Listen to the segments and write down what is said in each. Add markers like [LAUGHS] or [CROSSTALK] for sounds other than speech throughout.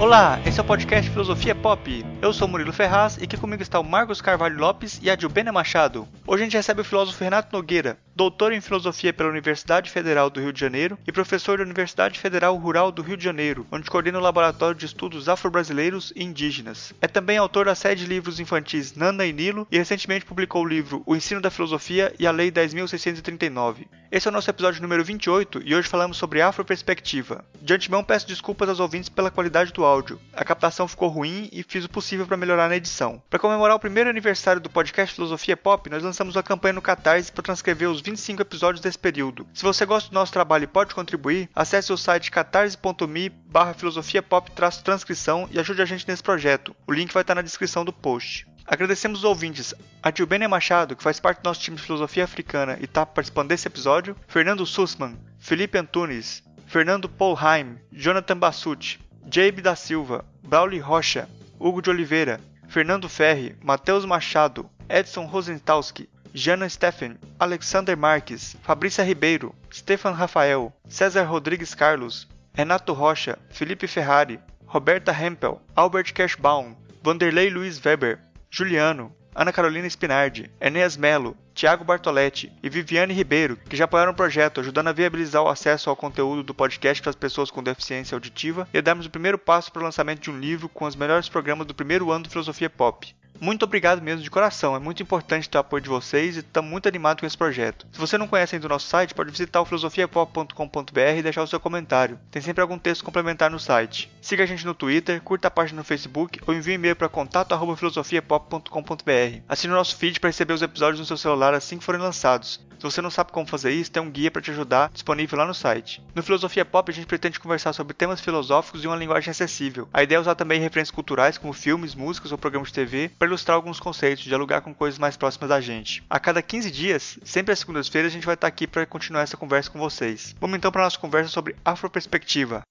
Olá, esse é o podcast Filosofia Pop. Eu sou Murilo Ferraz e aqui comigo está o Marcos Carvalho Lopes e a Dilbena Machado. Hoje a gente recebe o filósofo Renato Nogueira, doutor em filosofia pela Universidade Federal do Rio de Janeiro e professor da Universidade Federal Rural do Rio de Janeiro, onde coordena o Laboratório de Estudos Afro-Brasileiros e Indígenas. É também autor da série de livros infantis Nana e Nilo e recentemente publicou o livro O Ensino da Filosofia e a Lei 10.639. Esse é o nosso episódio número 28 e hoje falamos sobre afroperspectiva. De antemão peço desculpas aos ouvintes pela qualidade do áudio. A captação ficou ruim e fiz o possível para melhorar na edição. Para comemorar o primeiro aniversário do podcast Filosofia Pop, nós lançamos uma campanha no Catarse para transcrever os 25 episódios desse período. Se você gosta do nosso trabalho e pode contribuir, acesse o site catarse.me barra filosofia pop transcrição e ajude a gente nesse projeto. O link vai estar na descrição do post. Agradecemos os ouvintes, a Machado, que faz parte do nosso time de filosofia africana e está participando desse episódio, Fernando Sussman, Felipe Antunes, Fernando Polheim, Jonathan Bassucci, Jabe da Silva, Brauli Rocha, Hugo de Oliveira, Fernando Ferri, Matheus Machado, Edson Rosentowski, Jana Steffen, Alexander Marques, Fabrícia Ribeiro, Stefan Rafael, César Rodrigues Carlos, Renato Rocha, Felipe Ferrari, Roberta Hempel, Albert Kerschbaum, Vanderlei Luiz Weber, Juliano, Ana Carolina Spinardi, Enéas Melo, Tiago Bartoletti e Viviane Ribeiro, que já apoiaram o projeto, ajudando a viabilizar o acesso ao conteúdo do podcast para as pessoas com deficiência auditiva e a darmos o primeiro passo para o lançamento de um livro com os melhores programas do primeiro ano de Filosofia Pop. Muito obrigado mesmo de coração, é muito importante ter o apoio de vocês e estamos muito animados com esse projeto. Se você não conhece ainda o nosso site, pode visitar o filosofiapop.com.br e deixar o seu comentário. Tem sempre algum texto complementar no site. Siga a gente no Twitter, curta a página no Facebook ou envie um e-mail para contato@filosofiapop.com.br. Assine o nosso feed para receber os episódios no seu celular assim que forem lançados. Se você não sabe como fazer isso, tem um guia para te ajudar disponível lá no site. No Filosofia Pop, a gente pretende conversar sobre temas filosóficos e uma linguagem acessível. A ideia é usar também referências culturais como filmes, músicas ou programas de TV para ilustrar alguns conceitos, dialogar com coisas mais próximas da gente. A cada 15 dias, sempre às segundas-feiras, a gente vai estar aqui para continuar essa conversa com vocês. Vamos então para a nossa conversa sobre afroperspectiva.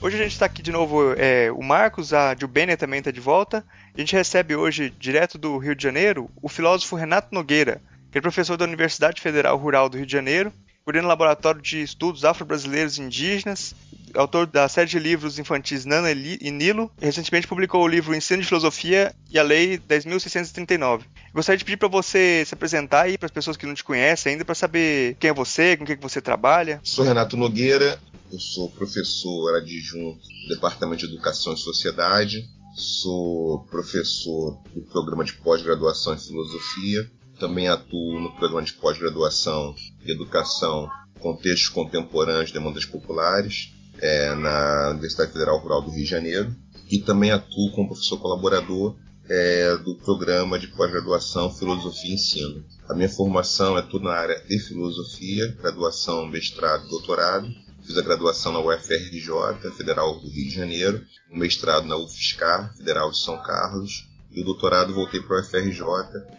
Hoje a gente está aqui de novo, é, o Marcos, a Jubênia também está de volta. A gente recebe hoje, direto do Rio de Janeiro, o filósofo Renato Nogueira, que é professor da Universidade Federal Rural do Rio de Janeiro, coordena o Laboratório de Estudos Afro-Brasileiros e Indígenas, autor da série de livros infantis Nana e Nilo, e recentemente publicou o livro Ensino de Filosofia e a Lei 10.639. Gostaria de pedir para você se apresentar aí para as pessoas que não te conhecem ainda, para saber quem é você, com o que, você trabalha. Sou Renato Nogueira, eu sou professor adjunto do Departamento de Educação e Sociedade, sou professor do programa de pós-graduação em Filosofia, também atuo no programa de pós-graduação em Educação Contextos Contemporâneos de Demandas Populares, é, na Universidade Federal Rural do Rio de Janeiro, e também atuo como professor colaborador é, do programa de pós-graduação Filosofia e Ensino. A minha formação é tudo na área de filosofia, graduação, mestrado, doutorado, Fiz a graduação na UFRJ, Federal do Rio de Janeiro, o mestrado na UFSCar, Federal de São Carlos, e o doutorado voltei para o UFRJ,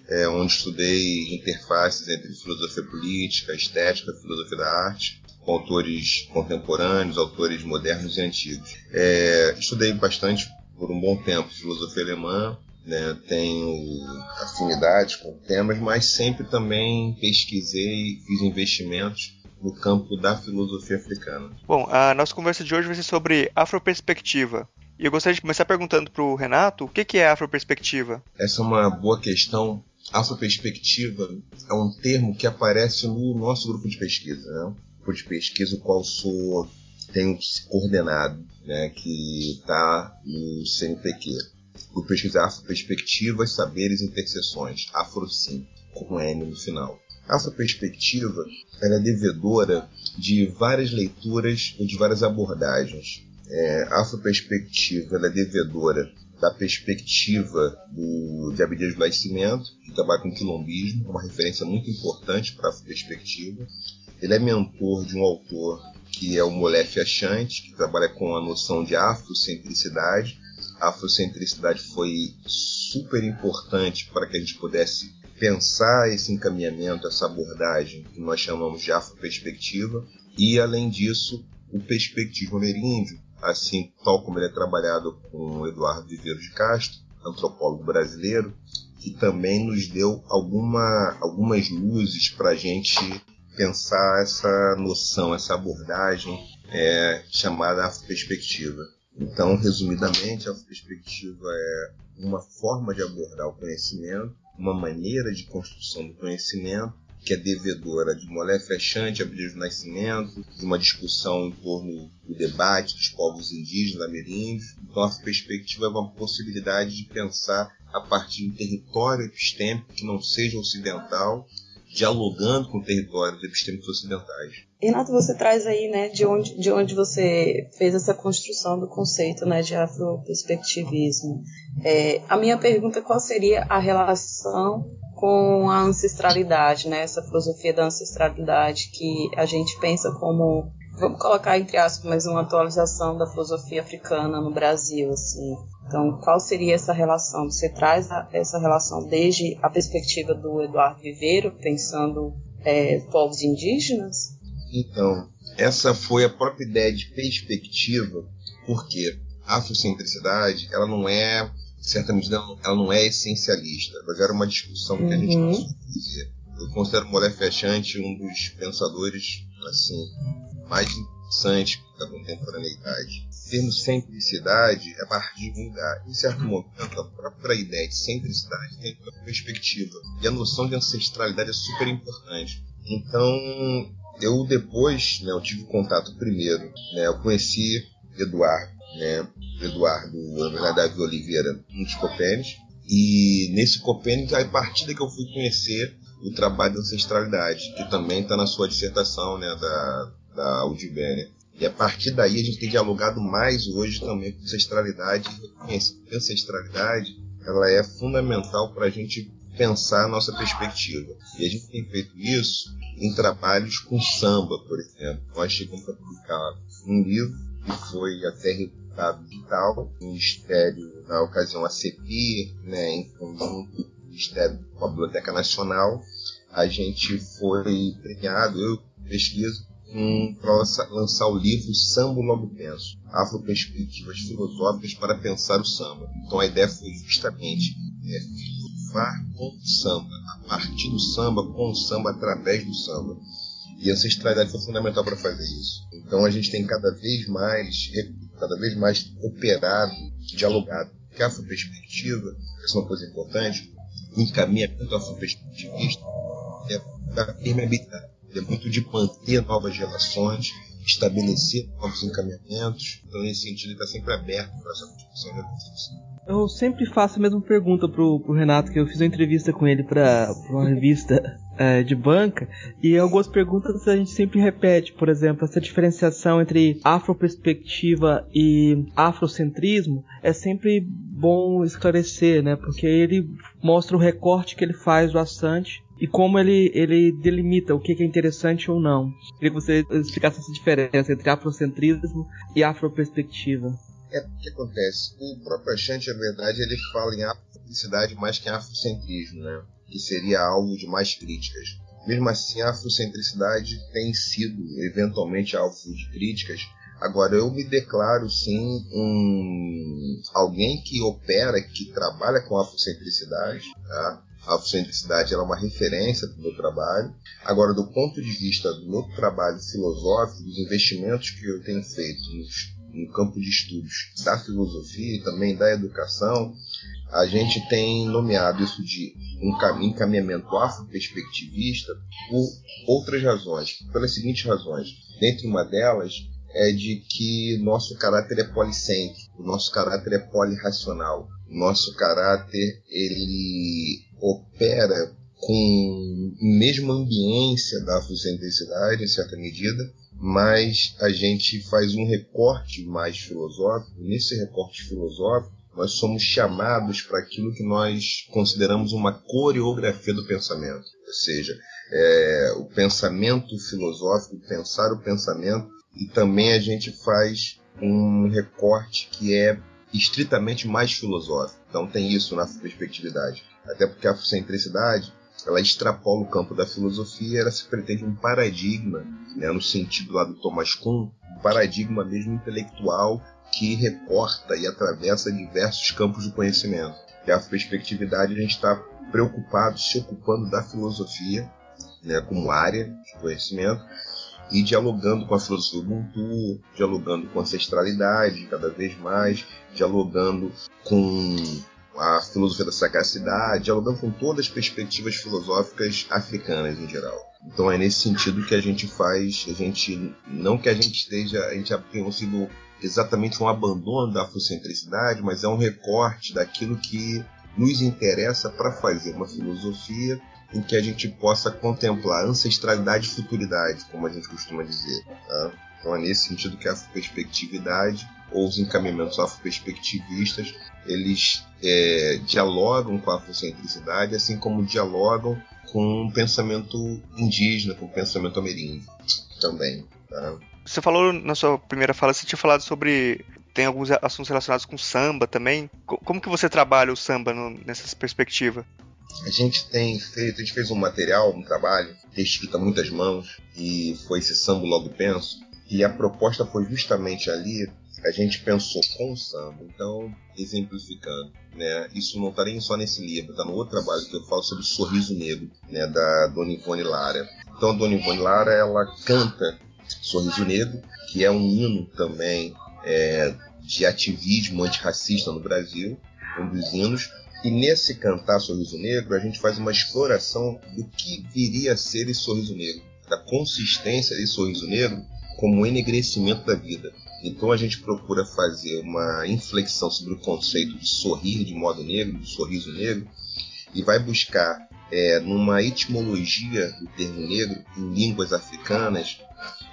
é, onde estudei interfaces entre filosofia política, estética, filosofia da arte, com autores contemporâneos, autores modernos e antigos. É, estudei bastante por um bom tempo filosofia alemã, né, tenho afinidades com temas, mas sempre também pesquisei, fiz investimentos no campo da filosofia africana. Bom, a nossa conversa de hoje vai ser sobre afroperspectiva. E eu gostaria de começar perguntando para o Renato o que, que é afroperspectiva. Essa é uma boa questão. Afroperspectiva é um termo que aparece no nosso grupo de pesquisa, né? grupo de pesquisa o qual sou tenho coordenado, né? que está no CNPq. O pesquisa Afroperspectivas, Saberes e Interseções, Afrocim, com N no final. Essa perspectiva é devedora de várias leituras e de várias abordagens. É, essa perspectiva é devedora da perspectiva do, de Abdias do Nascimento, que trabalha com quilombismo, uma referência muito importante para a perspectiva. Ele é mentor de um autor que é o Molef Achante, que trabalha com a noção de afrocentricidade. A afrocentricidade foi super importante para que a gente pudesse pensar esse encaminhamento, essa abordagem que nós chamamos de afroperspectiva, e além disso, o perspectivo ameríndio, assim tal como ele é trabalhado com Eduardo Viveiros de Castro, antropólogo brasileiro, que também nos deu alguma, algumas luzes para a gente pensar essa noção, essa abordagem é, chamada perspectiva. Então, resumidamente, a perspectiva é uma forma de abordar o conhecimento, uma maneira de construção do conhecimento que é devedora de Molé Fechante, Abril do Nascimento, de uma discussão em torno do debate dos povos indígenas ameríndios. Então, a perspectiva é uma possibilidade de pensar a partir de um território epistêmico que não seja ocidental, dialogando com territórios epistêmicos ocidentais. Renato, você traz aí, né, de onde, de onde você fez essa construção do conceito, né, de afroperspectivismo. É, a minha pergunta, qual seria a relação com a ancestralidade, né, essa filosofia da ancestralidade que a gente pensa como, vamos colocar entre aspas, mais uma atualização da filosofia africana no Brasil, assim. Então, qual seria essa relação? Você traz essa relação desde a perspectiva do Eduardo Viveiro, pensando é, povos indígenas? Então, essa foi a própria ideia de perspectiva, porque a afrocentricidade, ela não é, certa medida, ela não é essencialista, mas era uma discussão que a gente não uhum. fazer. Eu considero Molé Fechante um dos pensadores assim mais interessantes da contemporaneidade. Termos centricidade é partir de um lugar. Em certo momento, a própria ideia de centricidade tem uma perspectiva. E a noção de ancestralidade é super importante. Então, eu depois, né, eu tive contato primeiro, né, eu conheci Eduardo, né, Eduardo, na verdade, Davi Oliveira, um dos e nesse Copênis, a partir daí que eu fui conhecer o trabalho da ancestralidade, que também está na sua dissertação, né, da, da Audibéria. E a partir daí a gente tem dialogado mais hoje também com ancestralidade, a ancestralidade ela é fundamental para a gente pensar a nossa perspectiva. E a gente tem feito isso em trabalhos com samba, por exemplo. Nós chegamos a publicar um livro que foi até reputado digital, o Ministério, na ocasião a CEPI, né, em conjunto com o Ministério com a Biblioteca Nacional, a gente foi premiado, eu pesquiso, um, para lançar o livro Samba Logo Penso, Afroperspectivas Filosóficas para Pensar o Samba. Então a ideia foi justamente é, filosofar com o samba, a partir do samba, com o samba, através do samba. E a ancestralidade foi fundamental para fazer isso. Então a gente tem cada vez mais, cada vez mais operado, dialogado. Porque a perspectiva, essa é uma coisa importante, o encaminhamento afroperspectivista é da permeabilidade, é muito de manter novas relações, estabelecer novos encaminhamentos. Então, nesse sentido, está sempre aberto para essa discussão de reflexão. Eu sempre faço a mesma pergunta pro, pro Renato, que eu fiz uma entrevista com ele para uma revista é, de banca, e algumas perguntas a gente sempre repete, por exemplo, essa diferenciação entre afroperspectiva e afrocentrismo é sempre bom esclarecer, né? Porque ele mostra o recorte que ele faz do Assante e como ele, ele delimita o que é interessante ou não. Queria que você explicasse essa diferença entre afrocentrismo e afroperspectiva. É o que acontece. O próprio Achante, na verdade, ele fala em afrocentricidade mais que em afrocentrismo, né? Que seria alvo de mais críticas. Mesmo assim, a afrocentricidade tem sido eventualmente alvo de críticas. Agora, eu me declaro sim um alguém que opera, que trabalha com afrocentricidade. Tá? A afrocentricidade é uma referência para o meu trabalho. Agora, do ponto de vista do meu trabalho filosófico, dos investimentos que eu tenho feito nos no campo de estudos da filosofia e também da educação, a gente tem nomeado isso de um encaminhamento afro-perspectivista por outras razões, pelas seguintes razões. Dentre uma delas é de que nosso caráter é policêntrico, nosso caráter é polirracional, nosso caráter ele opera com mesma ambiência da afrocentricidade, em certa medida, mas a gente faz um recorte mais filosófico. Nesse recorte filosófico, nós somos chamados para aquilo que nós consideramos uma coreografia do pensamento, ou seja, é, o pensamento filosófico, pensar o pensamento, e também a gente faz um recorte que é estritamente mais filosófico. Então tem isso na perspectividade. Até porque a afrocentricidade ela extrapola o campo da filosofia, ela se pretende um paradigma, né, no sentido lá do Thomas Kuhn, paradigma mesmo intelectual que recorta e atravessa diversos campos de conhecimento. E a perspectividade a gente está preocupado, se ocupando da filosofia né, como área de conhecimento e dialogando com a filosofia Ubuntu, dialogando com a ancestralidade cada vez mais, dialogando com a filosofia da sagacidade, dialogando com todas as perspectivas filosóficas africanas em geral. Então é nesse sentido que a gente faz, a gente não que a gente esteja, a gente tenha exatamente um abandono da afrocentricidade, mas é um recorte daquilo que nos interessa para fazer uma filosofia em que a gente possa contemplar ancestralidade e futuridade, como a gente costuma dizer. Tá? Então é nesse sentido que a perspectividade ou os encaminhamentos afroperspectivistas eles é, dialogam com a afrocentricidade, assim como dialogam com o pensamento indígena, com o pensamento ameríndio também. Tá? Você falou na sua primeira fala, você tinha falado sobre tem alguns assuntos relacionados com samba também. Como que você trabalha o samba no, nessa perspectiva? A gente tem feito, a gente fez um material, um trabalho, escrito a muitas mãos, e foi esse samba logo penso. E a proposta foi justamente ali, a gente pensou com o samba. Então, exemplificando, né? Isso não está nem só nesse livro, está no outro trabalho que eu falo sobre o Sorriso Negro, né? Da Dona Ivone Lara. Então, a Dona Ivone Lara, ela canta Sorriso Negro, que é um hino também é, de ativismo antirracista no Brasil, um dos hinos, e nesse cantar Sorriso Negro, a gente faz uma exploração do que viria a ser esse sorriso negro, da consistência desse sorriso negro como um enegrecimento da vida. Então a gente procura fazer uma inflexão sobre o conceito de sorrir de modo negro, de sorriso negro, e vai buscar é, numa etimologia do termo negro em línguas africanas,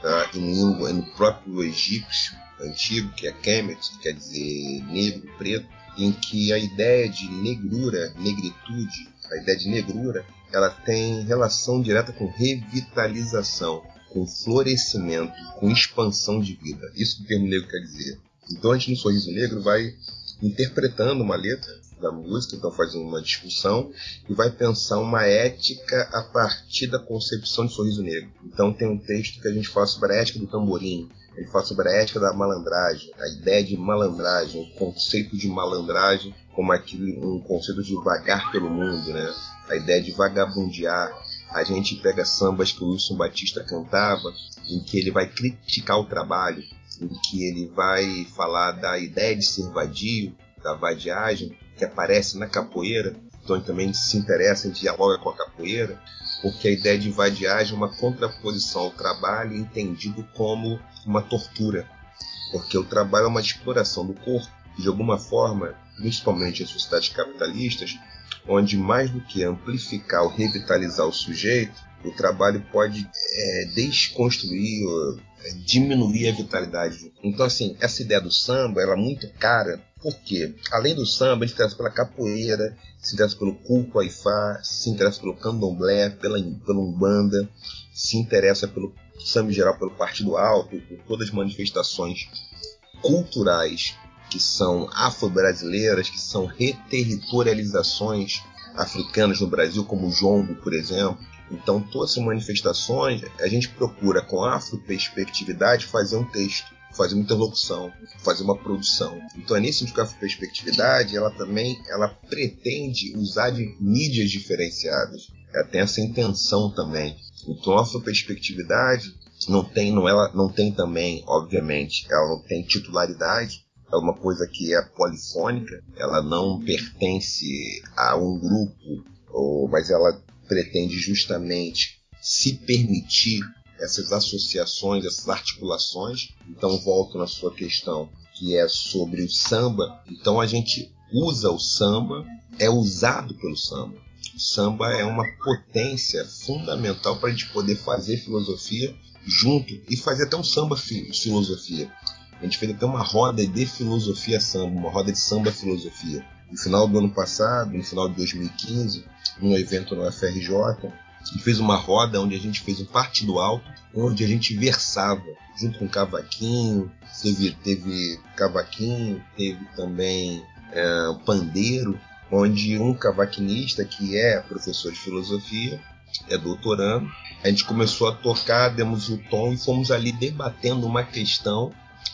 tá? em língua, no próprio egípcio antigo, que é Kemet, que quer dizer negro, preto, em que a ideia de negrura, negritude, a ideia de negrura, ela tem relação direta com revitalização, com florescimento, com expansão de vida. Isso que o termo negro quer dizer. Então a gente no Sorriso Negro vai interpretando uma letra da música, então fazendo uma discussão e vai pensar uma ética a partir da concepção de Sorriso Negro. Então tem um texto que a gente fala sobre a ética do tamborim, ele fala sobre a ética da malandragem, a ideia de malandragem, o conceito de malandragem como aquele, um conceito de vagar pelo mundo, né? A ideia de vagabundear. A gente pega sambas que o Wilson Batista cantava, em que ele vai criticar o trabalho, em que ele vai falar da ideia de ser vadio, da vadiagem, que aparece na capoeira, então ele também se interessa em dialoga com a capoeira, porque a ideia de vadiagem é uma contraposição ao trabalho entendido como uma tortura, porque o trabalho é uma exploração do corpo, de alguma forma, principalmente em sociedades capitalistas, onde mais do que amplificar ou revitalizar o sujeito, o trabalho pode é, desconstruir, é, diminuir a vitalidade. Então, assim, essa ideia do samba ela é muito cara, porque além do samba, a gente interessa pela capoeira, se interessa pelo culto aifá, se interessa pelo candomblé, pela, pela umbanda, se interessa pelo samba em geral, pelo Partido Alto, por todas as manifestações culturais que são afro-brasileiras, que são reterritorializações africanas no Brasil, como o jongo, por exemplo. Então, todas essas manifestações, a gente procura, com afro-perspectividade, fazer um texto fazer uma interlocução, fazer uma produção. Então é nesse sentido que a perspectividade, ela também ela pretende usar de mídias diferenciadas. Ela tem essa intenção também. Então a perspectividade não tem, não ela não tem também, obviamente, ela não tem titularidade. É uma coisa que é polifônica, ela não pertence a um grupo, ou, mas ela pretende justamente se permitir essas associações, essas articulações. Então, volto na sua questão, que é sobre o samba. Então, a gente usa o samba, é usado pelo samba. O samba é uma potência fundamental para a gente poder fazer filosofia junto e fazer até um samba filosofia. A gente fez até uma roda de filosofia samba, uma roda de samba filosofia. No final do ano passado, no final de 2015, num evento no FRJ, e fez uma roda onde a gente fez um partido alto, onde a gente versava junto com cavaquinho, teve, teve cavaquinho, teve também é, pandeiro, onde um cavaquinista que é professor de filosofia é doutorando. A gente começou a tocar, demos o tom e fomos ali debatendo uma questão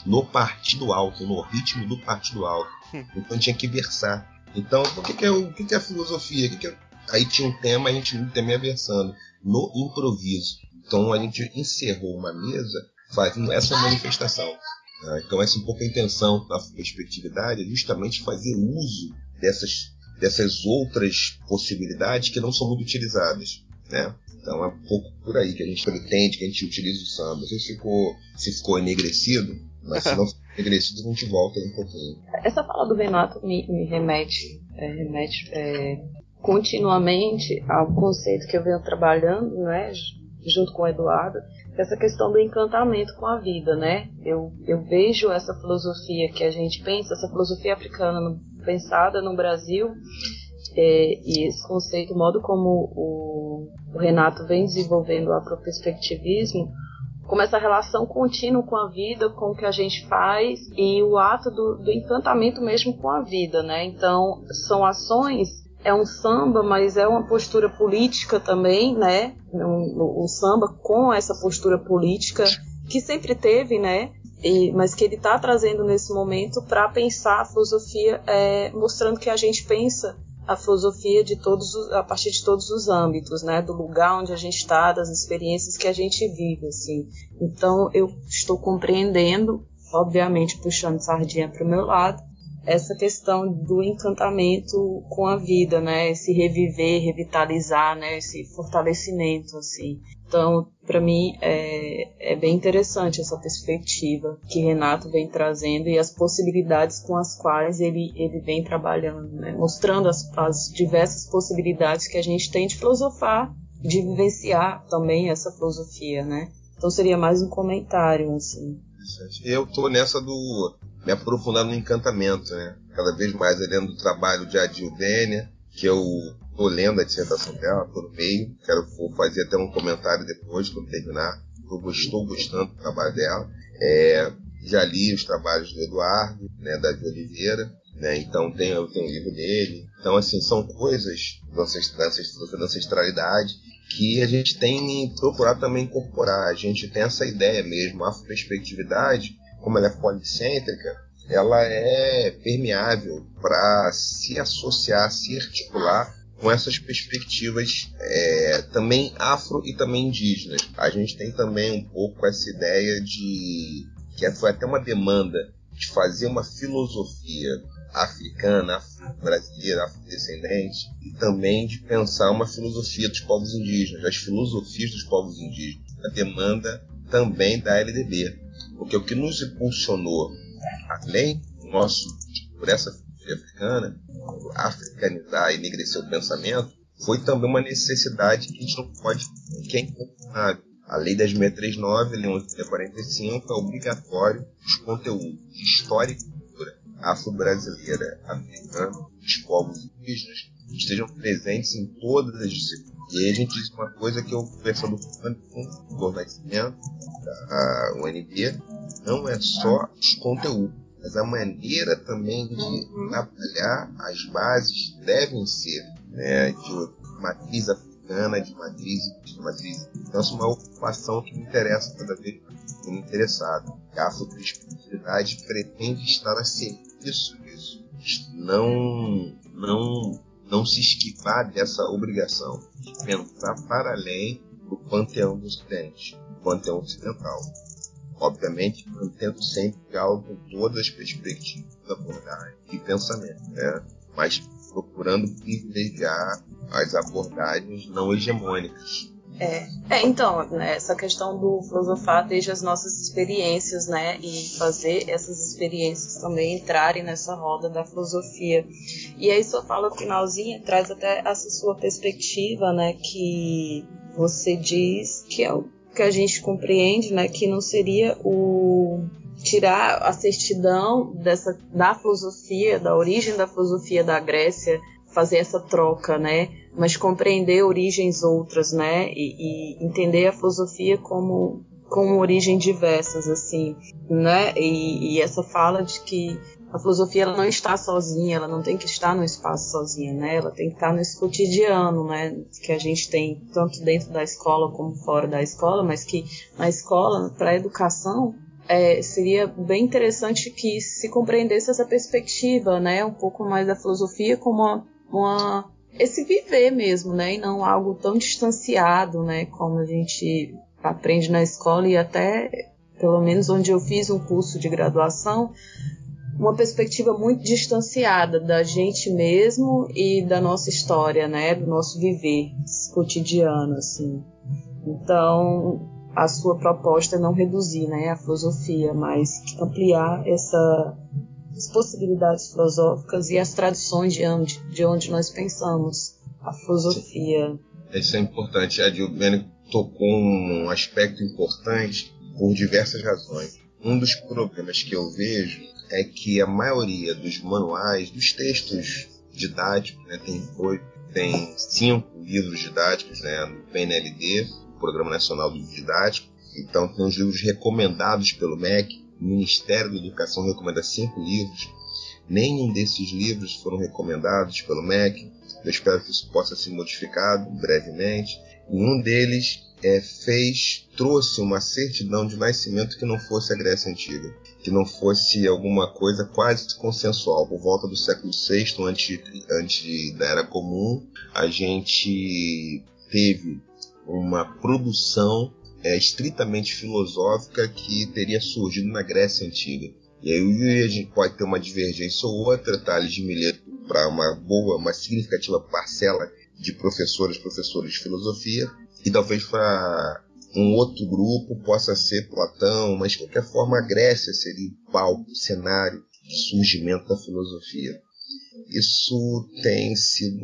no partido alto, no ritmo do partido alto. Hum. Então tinha que versar. Então, o que, que, é, o que, que é a filosofia? Que é... Aí tinha um tema, a gente no tema ia versando. No improviso. Então a gente encerrou uma mesa fazendo essa manifestação. Né? Então essa é um pouco a intenção da perspectividade, é justamente fazer uso dessas, dessas outras possibilidades que não são muito utilizadas. Né? Então é um pouco por aí que a gente pretende que a gente utilize o samba. Se ficou, se ficou enegrecido, mas se não for enegrecido, a gente volta um pouquinho. Essa fala do Renato me, me remete, é, remete é, continuamente ao conceito que eu venho trabalhando, né, junto com o Eduardo, essa questão do encantamento com a vida, né? Eu, eu vejo essa filosofia que a gente pensa, essa filosofia africana no, pensada no Brasil, é, e esse conceito, o modo como o, o Renato vem desenvolvendo o afroperspectivismo, como essa relação contínua com a vida, com o que a gente faz e o ato do, do encantamento mesmo com a vida, né? Então, são ações é um samba, mas é uma postura política também, né? O, o samba com essa postura política que sempre teve, né? E, mas que ele está trazendo nesse momento para pensar a filosofia, é, mostrando que a gente pensa a filosofia de todos os, a partir de todos os âmbitos, né? Do lugar onde a gente está, das experiências que a gente vive, assim. Então eu estou compreendendo, obviamente puxando sardinha para o meu lado, essa questão do encantamento com a vida, né? Esse reviver, revitalizar, né? Esse fortalecimento, assim. Então, para mim, é, é bem interessante essa perspectiva que Renato vem trazendo e as possibilidades com as quais ele, ele vem trabalhando, né? mostrando as, as diversas possibilidades que a gente tem de filosofar, de vivenciar também essa filosofia, né? Então seria mais um comentário, assim. Eu tô nessa do me aprofundar no encantamento, né? Cada vez mais lendo o trabalho de Adil Dênia, que eu tô lendo a dissertação dela, tô no meio, quero fazer até um comentário depois, quando terminar. Eu estou gostando do trabalho dela. É, já li os trabalhos do Eduardo, né, da Oliveira, né, então tem, eu tenho um livro dele. Então, assim, são coisas da ancestralidade que a gente tem procurado também incorporar. A gente tem essa ideia mesmo, a perspectividade como ela é policêntrica, ela é permeável para se associar, se articular com essas perspectivas é, também afro e também indígenas. A gente tem também um pouco essa ideia de que foi até uma demanda de fazer uma filosofia africana, brasileira, afrodescendente, e também de pensar uma filosofia dos povos indígenas, das filosofias dos povos indígenas. A demanda também da LDB. Porque o que nos impulsionou, além do nosso, por essa filosofia africana, africanizar e enegrecer o pensamento, foi também uma necessidade que a gente não pode, que é incontornável. A Lei 10.639, Lei 11.45, é obrigatório os conteúdos de história e cultura afro-brasileira, africana, dos povos indígenas, estejam presentes em todas as disciplinas e aí a gente diz uma coisa que eu conversando com o Nascimento, da UNB, não é só os conteúdos, mas a maneira também de trabalhar as bases devem ser né, de matriz africana, de matriz, de matriz. Então, essa é uma ocupação que me interessa cada vez mais, me interessado. A afroperspectividade pretende estar a serviço disso. Não, não não se esquivar dessa obrigação de pensar para além do panteão Ocidente, do panteão ocidental. Obviamente, mantendo sempre com todas as perspectivas da abordagem e pensamento, né? mas procurando privilegiar as abordagens não hegemônicas, é, é então, né, essa questão do filosofar desde as nossas experiências, né, e fazer essas experiências também entrarem nessa roda da filosofia. E aí sua fala finalzinha traz até essa sua perspectiva, né, que você diz que é o que a gente compreende, né, que não seria o tirar a certidão dessa da filosofia, da origem da filosofia da Grécia, fazer essa troca, né? Mas compreender origens outras, né? E, e entender a filosofia como com origem diversas, assim, né? E, e, essa fala de que a filosofia ela não está sozinha, ela não tem que estar no espaço sozinha, né? Ela tem que estar nesse cotidiano, né? Que a gente tem tanto dentro da escola como fora da escola, mas que na escola, para a educação, é, seria bem interessante que se compreendesse essa perspectiva, né? Um pouco mais da filosofia como uma, uma esse viver mesmo, né? E não algo tão distanciado, né? Como a gente aprende na escola e até, pelo menos onde eu fiz um curso de graduação, uma perspectiva muito distanciada da gente mesmo e da nossa história, né, do nosso viver cotidiano, assim. Então, a sua proposta é não reduzir, né, a filosofia, mas ampliar essa, as possibilidades filosóficas e as tradições de onde, de onde nós pensamos a filosofia. Isso é importante. A Dilbene tocou um aspecto importante por diversas razões. Um dos problemas que eu vejo é que a maioria dos manuais, dos textos didáticos, né, tem oito, tem cinco livros didáticos né, no PNLD, Programa Nacional do Didático. Então tem os livros recomendados pelo MEC, o Ministério da Educação recomenda cinco livros. Nenhum desses livros foram recomendados pelo MEC. Eu espero que isso possa ser modificado brevemente. Nenhum deles é, fez, trouxe uma certidão de nascimento que não fosse a Grécia Antiga, que não fosse alguma coisa quase consensual. Por volta do século VI, antes, antes da Era Comum, a gente teve uma produção é, estritamente filosófica que teria surgido na Grécia Antiga. E aí a gente pode ter uma divergência ou outra, Tales de Mileto, para uma boa, uma significativa parcela de professores, professores de filosofia, e talvez para um outro grupo possa ser Platão, mas de qualquer forma a Grécia seria o palco, o cenário de surgimento da filosofia. Isso tem sido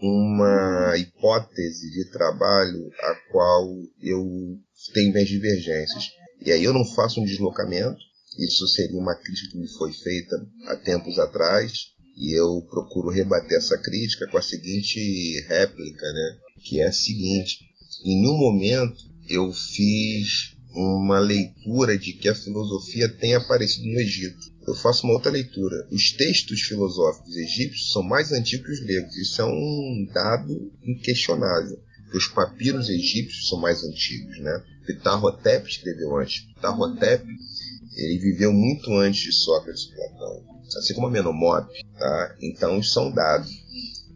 uma hipótese de trabalho a qual eu tenho minhas divergências. E aí eu não faço um deslocamento, isso seria uma crítica que me foi feita há tempos atrás, e eu procuro rebater essa crítica com a seguinte réplica, né? que é a seguinte: em nenhum momento eu fiz uma leitura de que a filosofia tem aparecido no Egito. Eu faço uma outra leitura. Os textos filosóficos egípcios são mais antigos que os gregos. Isso é um dado inquestionável. Os papiros egípcios são mais antigos, né? Ptahotep escreveu antes. Ptahotep ele viveu muito antes de Sócrates e Platão, assim como a Menomop, tá? Então são dados.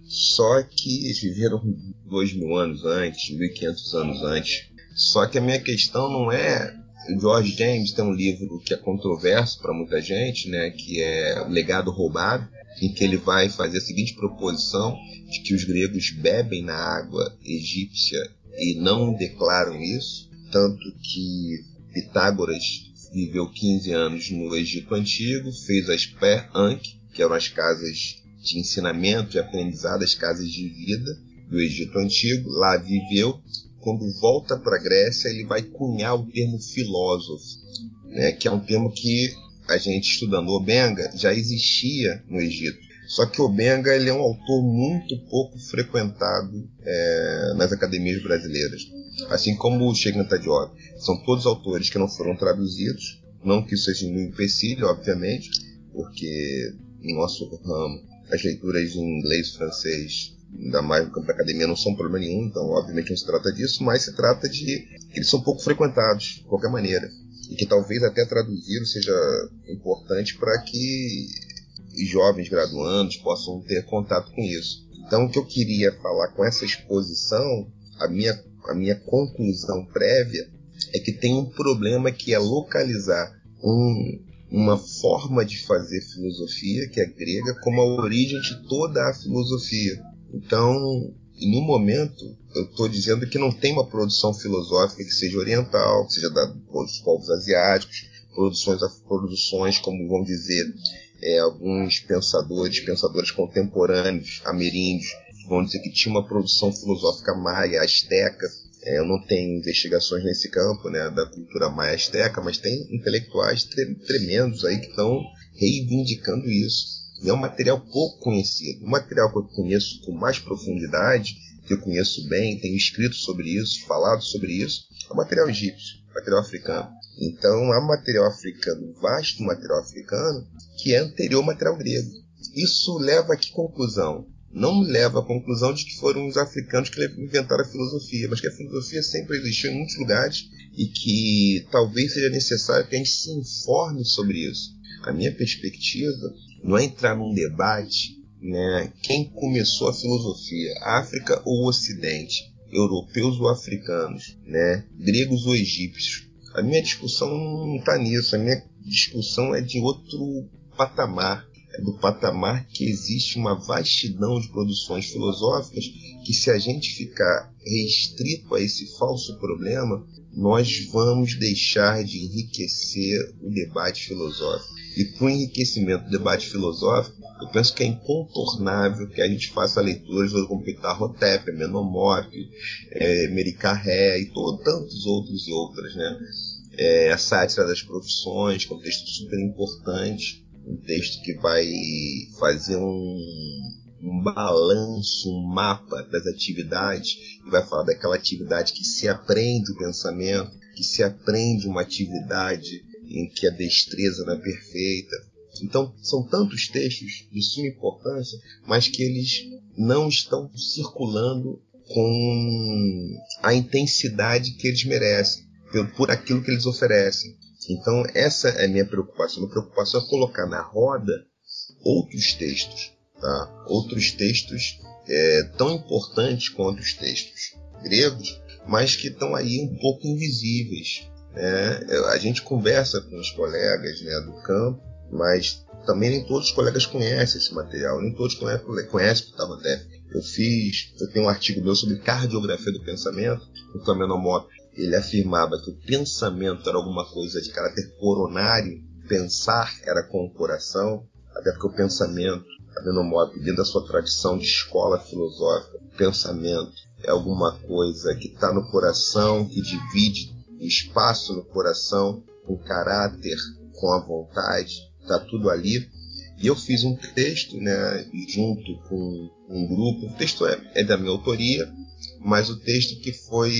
Só que eles viveram dois mil anos antes, mil e quinhentos anos antes. Só que a minha questão não é George James tem um livro que é controverso para muita gente, né, que é Legado Roubado, em que ele vai fazer a seguinte proposição de que os gregos bebem na água egípcia e não declaram isso, tanto que Pitágoras viveu 15 anos no Egito Antigo, fez as Per-Ankh, que eram as casas de ensinamento e aprendizado, as casas de vida do Egito Antigo, lá viveu. Quando volta para a Grécia, ele vai cunhar o termo filósofo, né, que é um termo que a gente estudando Obenga já existia no Egito. Só que Obenga ele é um autor muito pouco frequentado é, nas academias brasileiras, assim como o Sheikh. São todos autores que não foram traduzidos, não que isso seja um empecilho, obviamente, porque em nosso ramo as leituras em inglês, francês, ainda mais no campo da academia, não são problema nenhum, então obviamente não se trata disso, mas se trata de que eles são pouco frequentados, de qualquer maneira. E que talvez até traduzir seja importante para que jovens graduandos possam ter contato com isso. Então, o que eu queria falar com essa exposição, a minha, a minha conclusão prévia, é que tem um problema que é localizar um, uma forma de fazer filosofia, que é grega, como a origem de toda a filosofia. Então, no momento, eu estou dizendo que não tem uma produção filosófica que seja oriental, que seja dos povos asiáticos, produções, produções como vão dizer é, alguns pensadores, pensadores contemporâneos, ameríndios, vão dizer que tinha uma produção filosófica maia, asteca, é, eu não tenho investigações nesse campo né, da cultura maia azteca, mas tem intelectuais tre tremendos aí que estão reivindicando isso. E é um material pouco conhecido. O material que eu conheço com mais profundidade, que eu conheço bem, tenho escrito sobre isso, falado sobre isso, é o material egípcio, material africano. Então há material africano, vasto material africano, que é anterior ao material grego. Isso leva a que conclusão? Não leva à conclusão de que foram os africanos que inventaram a filosofia, mas que a filosofia sempre existiu em muitos lugares e que talvez seja necessário que a gente se informe sobre isso. A minha perspectiva não é entrar num debate né, quem começou a filosofia, África ou Ocidente, europeus ou africanos, né, gregos ou egípcios. A minha discussão não está nisso, a minha discussão é de outro patamar, do patamar que existe uma vastidão de produções filosóficas que se a gente ficar restrito a esse falso problema, nós vamos deixar de enriquecer o debate filosófico. E para o enriquecimento do debate filosófico, eu penso que é incontornável que a gente faça leituras como Hotep, Menomop, é, Mericarré e tantos outros e outras, né? É, a Sátira das Profissões, que é um texto super importante, um texto que vai fazer um, um balanço, um mapa das atividades, e vai falar daquela atividade que se aprende o pensamento, que se aprende uma atividade em que a destreza não é perfeita. Então, são tantos textos de suma importância, mas que eles não estão circulando com a intensidade que eles merecem, por aquilo que eles oferecem. Então, essa é a minha preocupação. Minha preocupação é colocar na roda outros textos, tá? outros textos é, tão importantes quanto os textos gregos, mas que estão aí um pouco invisíveis. Né? A gente conversa com os colegas né, do campo, mas também nem todos os colegas conhecem esse material, nem todos conhecem, o Tavotef. Eu fiz, eu tenho um artigo meu sobre cardiografia do pensamento, o Flamengo Mop. Ele afirmava que o pensamento era alguma coisa de caráter coronário, pensar era com o coração, até porque o pensamento, dentro da sua tradição de escola filosófica, o pensamento é alguma coisa que está no coração, que divide o espaço no coração com caráter, com a vontade, está tudo ali. E eu fiz um texto, né, junto com um grupo. O texto é, é da minha autoria, mas o texto que foi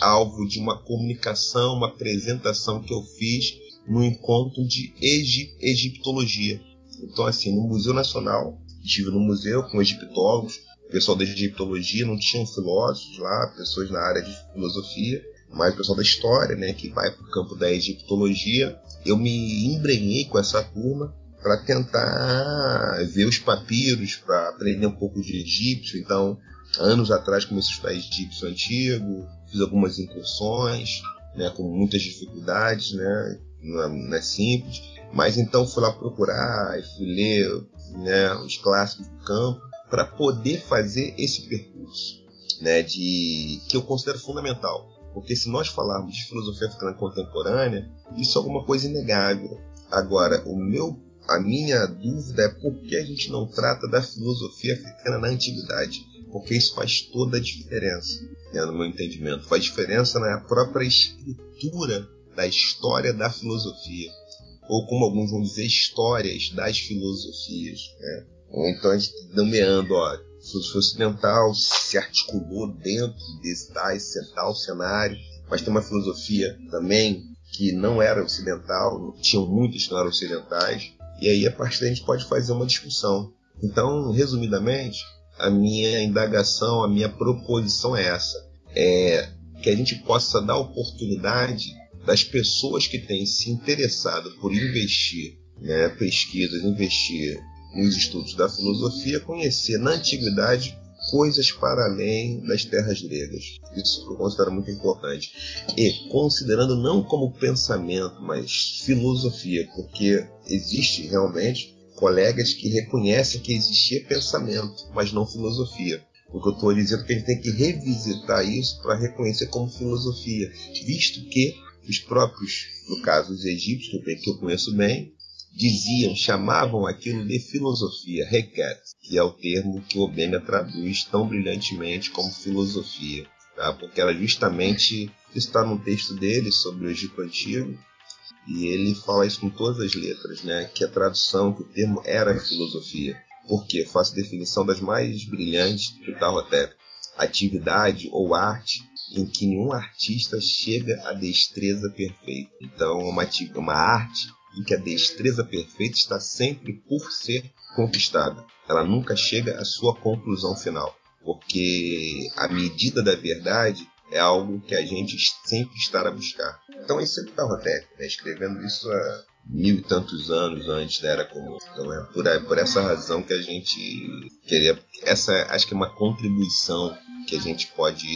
alvo de uma comunicação, uma apresentação que eu fiz no encontro de egiptologia. Então, assim, no Museu Nacional, estive no museu com egiptólogos, pessoal da egiptologia, não tinham filósofos lá, pessoas na área de filosofia, mas o pessoal da história, né, que vai para o campo da egiptologia, eu me embrenhei com essa turma para tentar ver os papiros, para aprender um pouco de egípcio. Então, anos atrás comecei a estudar egípcio antigo, fiz algumas incursões, né, com muitas dificuldades, né, não é, não é simples. Mas então fui lá procurar e fui ler né, os clássicos do campo para poder fazer esse percurso, né, de que eu considero fundamental porque se nós falarmos de filosofia africana contemporânea, isso é alguma coisa inegável. Agora, o meu, a minha dúvida é por que a gente não trata da filosofia africana na antiguidade? Porque isso faz toda a diferença, né, no meu entendimento. Faz diferença na própria escritura da história da filosofia. Ou como alguns vão dizer, histórias das filosofias. Né? Então a gente nomeando, ó, filosofia ocidental se articulou dentro desse tal cenário, mas tem uma filosofia também que não era ocidental, tinham muitos que não eram ocidentais, e aí a partir daí a gente pode fazer uma discussão. Então, resumidamente, a minha indagação, a minha proposição é essa: é que a gente possa dar oportunidade das pessoas que têm se interessado por investir, né, pesquisas, investir nos estudos da filosofia, conhecer na antiguidade coisas para além das terras gregas. Isso eu considero muito importante. E considerando não como pensamento, mas filosofia, porque existe realmente colegas que reconhecem que existia pensamento, mas não filosofia. O que eu estou dizendo é que a gente tem que revisitar isso para reconhecer como filosofia, visto que os próprios, no caso os egípcios, que eu conheço bem, diziam, chamavam aquilo de filosofia, requet, que é o termo que o Benga traduz tão brilhantemente como filosofia, tá? porque ela justamente está no texto dele sobre o Egito Antigo, e ele fala isso com todas as letras, né? que a tradução, que o termo era filosofia. Por quê? Faço definição das mais brilhantes do Tarotep. Atividade ou arte em que nenhum artista chega à destreza perfeita. Então, é uma, uma arte em que a destreza perfeita está sempre por ser conquistada. Ela nunca chega à sua conclusão final, porque a medida da verdade é algo que a gente sempre está a buscar. Então isso sempre estava até né, escrevendo isso há mil e tantos anos antes da era comum. Então é por, por essa razão que a gente queria. Essa acho que é uma contribuição que a gente pode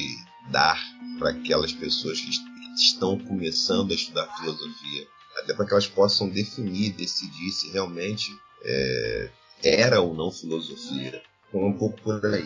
dar para aquelas pessoas que estão começando a estudar filosofia, até para que elas possam definir, decidir se realmente é, era ou não filosofia. Um pouco por aí.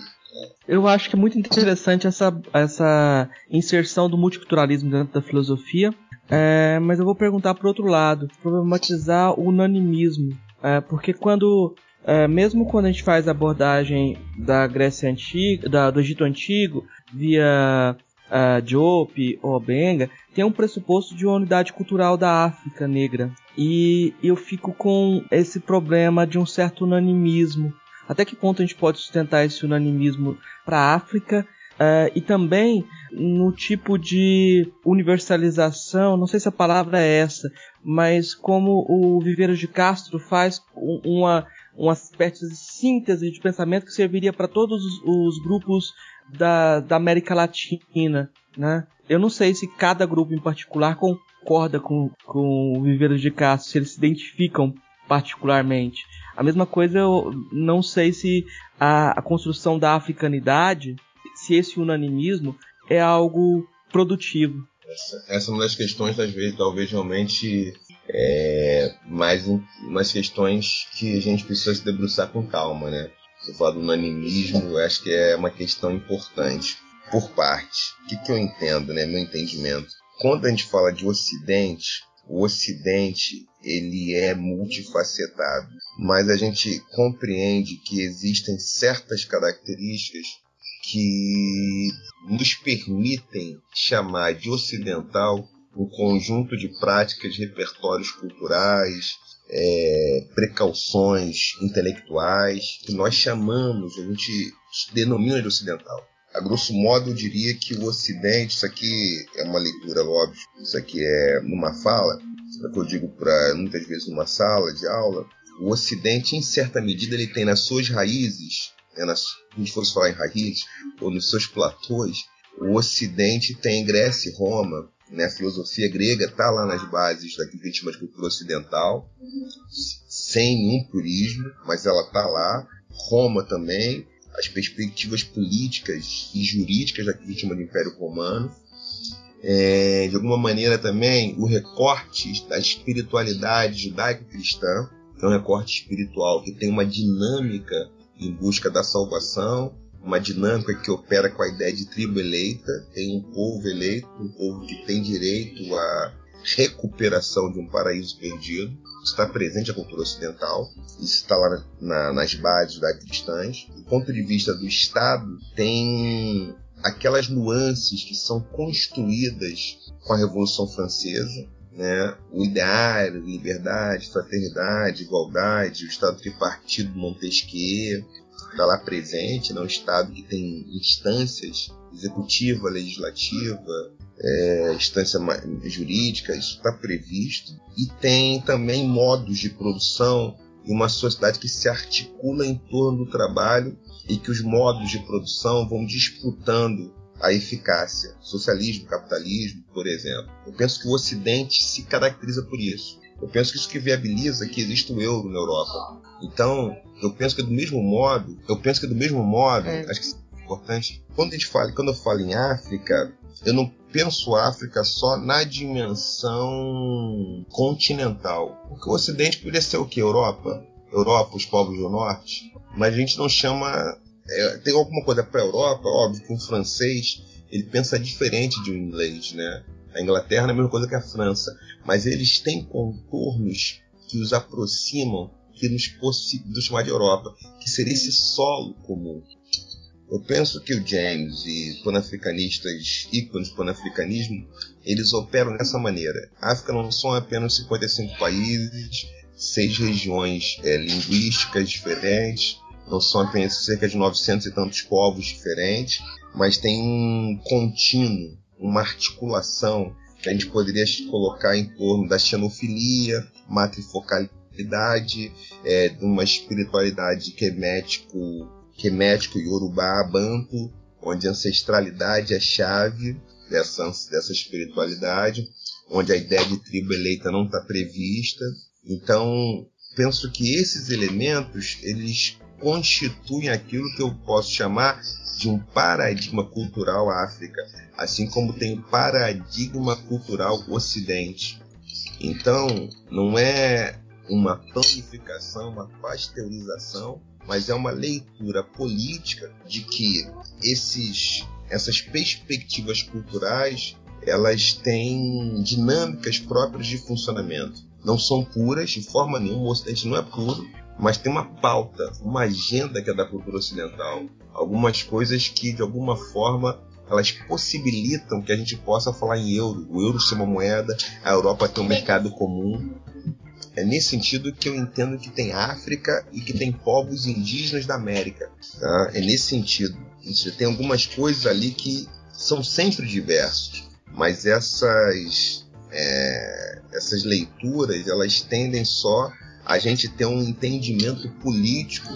Eu acho que é muito interessante essa, essa inserção do multiculturalismo dentro da filosofia, é, mas eu vou perguntar para outro lado, problematizar o unanimismo, é, porque quando é, mesmo quando a gente faz a abordagem da Grécia antiga, da, do Egito antigo, via uh, Diop ou Benga, tem um pressuposto de uma unidade cultural da África negra. E eu fico com esse problema de um certo unanimismo. Até que ponto a gente pode sustentar esse unanimismo para a África Uh, e também no tipo de universalização, não sei se a palavra é essa, mas como o Viveiros de Castro faz uma, uma espécie de síntese de pensamento que serviria para todos os, os grupos da, da América Latina, né? Eu não sei se cada grupo em particular concorda com, com o Viveiros de Castro, se eles se identificam particularmente. A mesma coisa eu não sei se a, a construção da africanidade, se esse unanimismo é algo produtivo. Essa, essa é uma das questões, às vezes, talvez realmente é, mais umas questões que a gente precisa se debruçar com calma, né? Você fala do unanimismo, eu acho que é uma questão importante. Por parte, o que, que eu entendo, né? Meu entendimento. Quando a gente fala de Ocidente, o Ocidente ele é multifacetado, mas a gente compreende que existem certas características que nos permitem chamar de ocidental um conjunto de práticas, repertórios culturais, é, precauções intelectuais, que nós chamamos, a gente denomina de ocidental. A grosso modo, eu diria que o Ocidente, isso aqui é uma leitura, óbvio, isso aqui é numa fala, isso é que eu digo para muitas vezes numa sala de aula, o Ocidente, em certa medida, ele tem nas suas raízes, né, nas, se a gente fosse falar em raízes, ou nos seus platôs, o Ocidente tem Grécia e Roma, né, a filosofia grega está lá nas bases daquilo que de cultura ocidental, sem nenhum purismo, mas ela está lá. Roma também, as perspectivas políticas e jurídicas a gente chama de Império Romano. É, de alguma maneira também o recorte da espiritualidade judaico-cristã, que é um recorte espiritual que tem uma dinâmica em busca da salvação, uma dinâmica que opera com a ideia de tribo eleita, tem um povo eleito, um povo que tem direito à recuperação de um paraíso perdido. Está presente na cultura ocidental, isso está lá na, nas bases da cristãs. Do ponto de vista do Estado, tem aquelas nuances que são construídas com a Revolução Francesa, né? o ideário, liberdade, fraternidade, igualdade, o Estado tripartido Montesquieu, está lá presente, né? um Estado que tem instâncias executiva, legislativa, é, instância jurídica, isso está previsto. E tem também modos de produção e uma sociedade que se articula em torno do trabalho e que os modos de produção vão disputando a eficácia. Socialismo, capitalismo, por exemplo. Eu penso que o Ocidente se caracteriza por isso. Eu penso que isso que viabiliza que exista o euro na Europa. Então, eu penso que do mesmo modo, eu penso que do mesmo modo, é. acho que isso é importante. Quando a gente fala, quando eu falo em África, eu não penso a África só na dimensão continental. Porque o Ocidente poderia ser o que? Europa? Europa, os povos do Norte. Mas a gente não chama. É, tem alguma coisa para a Europa, óbvio que um francês ele pensa diferente de um inglês, né? A Inglaterra é a mesma coisa que a França, mas eles têm contornos que os aproximam, que nos possibilitam chamar de Europa, que seria esse solo comum. Eu penso que o James e panafricanistas, ícones do panafricanismo, eles operam dessa maneira. A África não são apenas 55 países, seis regiões é, linguísticas diferentes, não são apenas cerca de 900 e tantos povos diferentes, mas tem um contínuo uma articulação que a gente poderia colocar em torno da xenofilia, matrifocalidade, é, de uma espiritualidade quemético, quemético yorubá, banto, onde a ancestralidade é chave dessa, dessa espiritualidade, onde a ideia de tribo eleita não está prevista. Então, penso que esses elementos eles constituem aquilo que eu posso chamar de um paradigma cultural África, assim como tem o paradigma cultural Ocidente. Então, não é uma planificação, uma pasteurização, mas é uma leitura política de que esses, essas perspectivas culturais elas têm dinâmicas próprias de funcionamento. Não são puras de forma nenhuma, o Ocidente não é puro, mas tem uma pauta, uma agenda que é da cultura ocidental, algumas coisas que de alguma forma elas possibilitam que a gente possa falar em euro, o euro ser uma moeda, a Europa ter um mercado comum. É nesse sentido que eu entendo que tem África e que tem povos indígenas da América. Tá? É nesse sentido. Tem algumas coisas ali que são sempre diversos, mas essas é, essas leituras elas tendem só a gente ter um entendimento político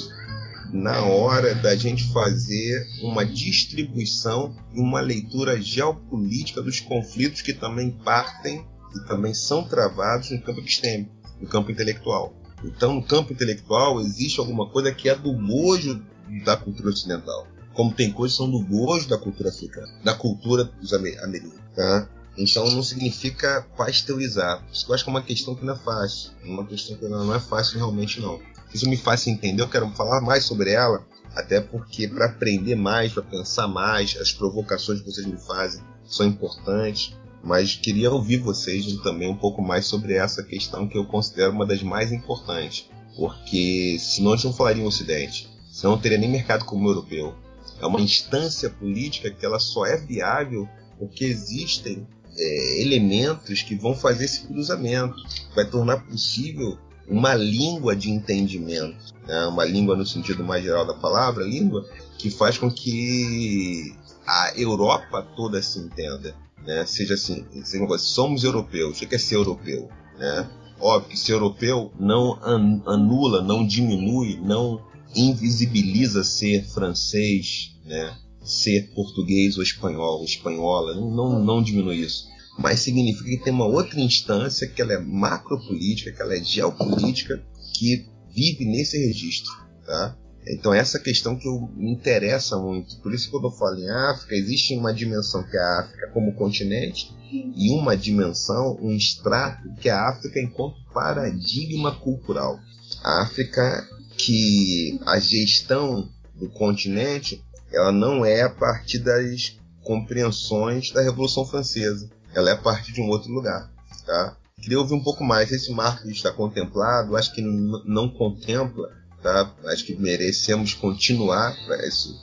na hora da gente fazer uma distribuição e uma leitura geopolítica dos conflitos que também partem e também são travados no campo epistêmico, no campo intelectual. Então, no campo intelectual, existe alguma coisa que é do bojo da cultura ocidental. Como tem coisas que são do bojo da cultura africana, da cultura dos americanos. Tá? Então não significa pasteurizar. Isso eu acho que é uma questão que não é fácil. Uma questão que não é fácil realmente não. Isso me faz entender, eu quero falar mais sobre ela, até porque para aprender mais, para pensar mais, as provocações que vocês me fazem são importantes. Mas queria ouvir vocês também um pouco mais sobre essa questão que eu considero uma das mais importantes. Porque senão a gente não falaria em Ocidente, senão não teria nem mercado o europeu. É uma instância política que ela só é viável porque existem é, elementos que vão fazer esse cruzamento, vai tornar possível uma língua de entendimento, né? uma língua no sentido mais geral da palavra, língua que faz com que a Europa toda se entenda, né? seja assim, seja uma coisa, somos europeus, o que é ser europeu? Né? Óbvio que ser europeu não anula, não diminui, não invisibiliza ser francês, né? ser português ou espanhol, espanhola, não, não diminui isso. Mas significa que tem uma outra instância que ela é macropolítica, que ela é geopolítica, que vive nesse registro. Tá? Então essa questão que eu, me interessa muito. Por isso quando eu falo em África, existe uma dimensão que é a África como continente e uma dimensão, um extrato que é a África enquanto paradigma cultural. A África que a gestão do continente ela não é a partir das compreensões da Revolução Francesa. Ela é a partir de um outro lugar. Tá? Queria ouvir um pouco mais. Esse marco está contemplado, acho que não contempla. Tá? Acho que merecemos continuar para isso,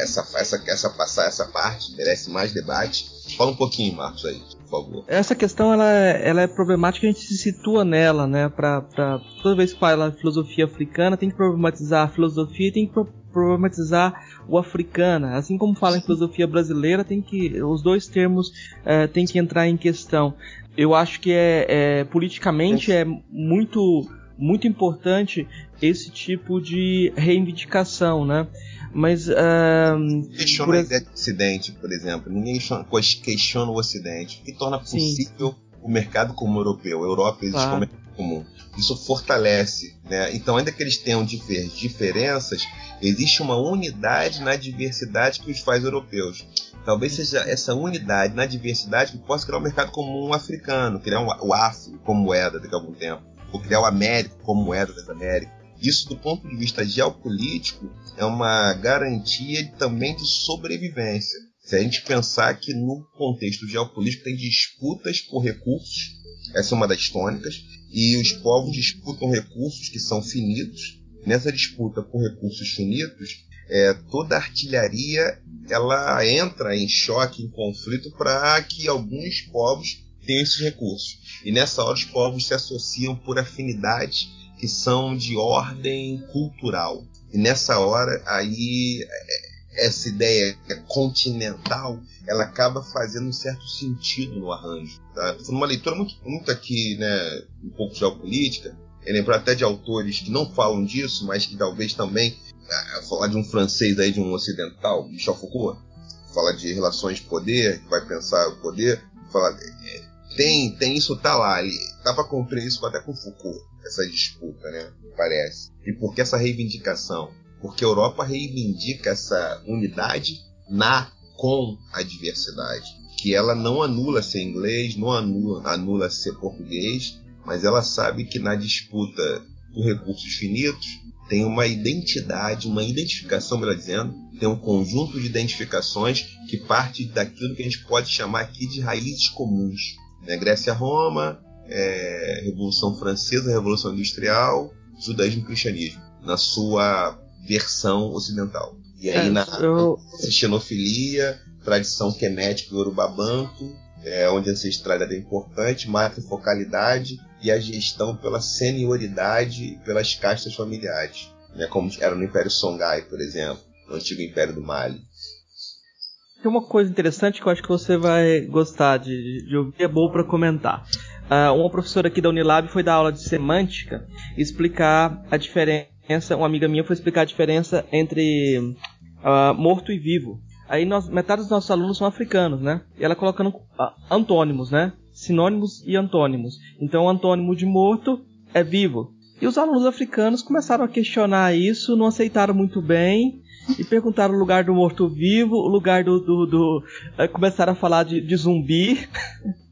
essa, essa, essa passar essa parte, merece mais debate. Fala um pouquinho, Marcos, aí, por favor. Essa questão ela, ela é problemática, a gente se situa nela, né? Pra, pra, toda vez que fala filosofia africana, tem que problematizar a filosofia e tem que problematizar o africana. Assim como fala em filosofia brasileira, tem que os dois termos é, tem que entrar em questão. Eu acho que é, é politicamente é muito muito importante esse tipo de reivindicação, né? Mas. Uh, questiona por... a ideia de Ocidente, por exemplo. Ninguém questiona o Ocidente. O que torna possível Sim. o mercado comum europeu. A Europa existe claro. como mercado comum. Isso fortalece. Né? Então, ainda que eles tenham diferenças, existe uma unidade na diversidade que os faz europeus. Talvez seja essa unidade na diversidade que possa criar um mercado comum africano, criar um, o Afro como moeda daqui a algum tempo, o Américo como moeda das Américas. Isso, do ponto de vista geopolítico, é uma garantia também de sobrevivência. Se a gente pensar que no contexto geopolítico tem disputas por recursos, essa é uma das tônicas, e os povos disputam recursos que são finitos. Nessa disputa por recursos finitos, é, toda artilharia ela entra em choque, em conflito, para que alguns povos tenham esses recursos. E nessa hora os povos se associam por afinidade que são de ordem cultural. E nessa hora aí é, essa ideia continental, ela acaba fazendo um certo sentido no arranjo. Tá? Tô uma leitura muito, muito aqui, né, um pouco geopolítica, eu lembro até de autores que não falam disso, mas que talvez também ah, falar de um francês aí, de um ocidental, Michel Foucault, fala de relações de poder, vai pensar o poder, fala, é, tem, tem isso tá lá, ali, dá para cumprir isso até com Foucault, essa disputa, né, parece. E por que essa reivindicação? Porque a Europa reivindica essa unidade na com a diversidade, que ela não anula ser inglês, não anula, anula ser português, mas ela sabe que na disputa por recursos finitos tem uma identidade, uma identificação, melhor dizendo, tem um conjunto de identificações que parte daquilo que a gente pode chamar aqui de raízes comuns. Né? Grécia-Roma, é, Revolução Francesa, Revolução Industrial, Judaísmo e Cristianismo, na sua versão ocidental. E aí é, na eu... xenofilia, tradição quenética do Urubabanto, é, onde a ancestralidade é importante, matrifocalidade e a gestão pela senioridade pelas castas familiares, né, como era no Império Songhai, por exemplo, no antigo Império do Mali. Tem uma coisa interessante que eu acho que você vai gostar de, de ouvir, é bom para comentar. Uh, uma professora aqui da Unilab foi dar aula de semântica explicar a diferença. Uma amiga minha foi explicar a diferença entre uh, morto e vivo. Aí nós, metade dos nossos alunos são africanos, né? E ela colocando uh, antônimos, né? sinônimos e antônimos. Então, o antônimo de morto é vivo. E os alunos africanos começaram a questionar isso, não aceitaram muito bem e perguntaram o lugar do morto-vivo, o lugar do. do, do é, começaram a falar de, de zumbi.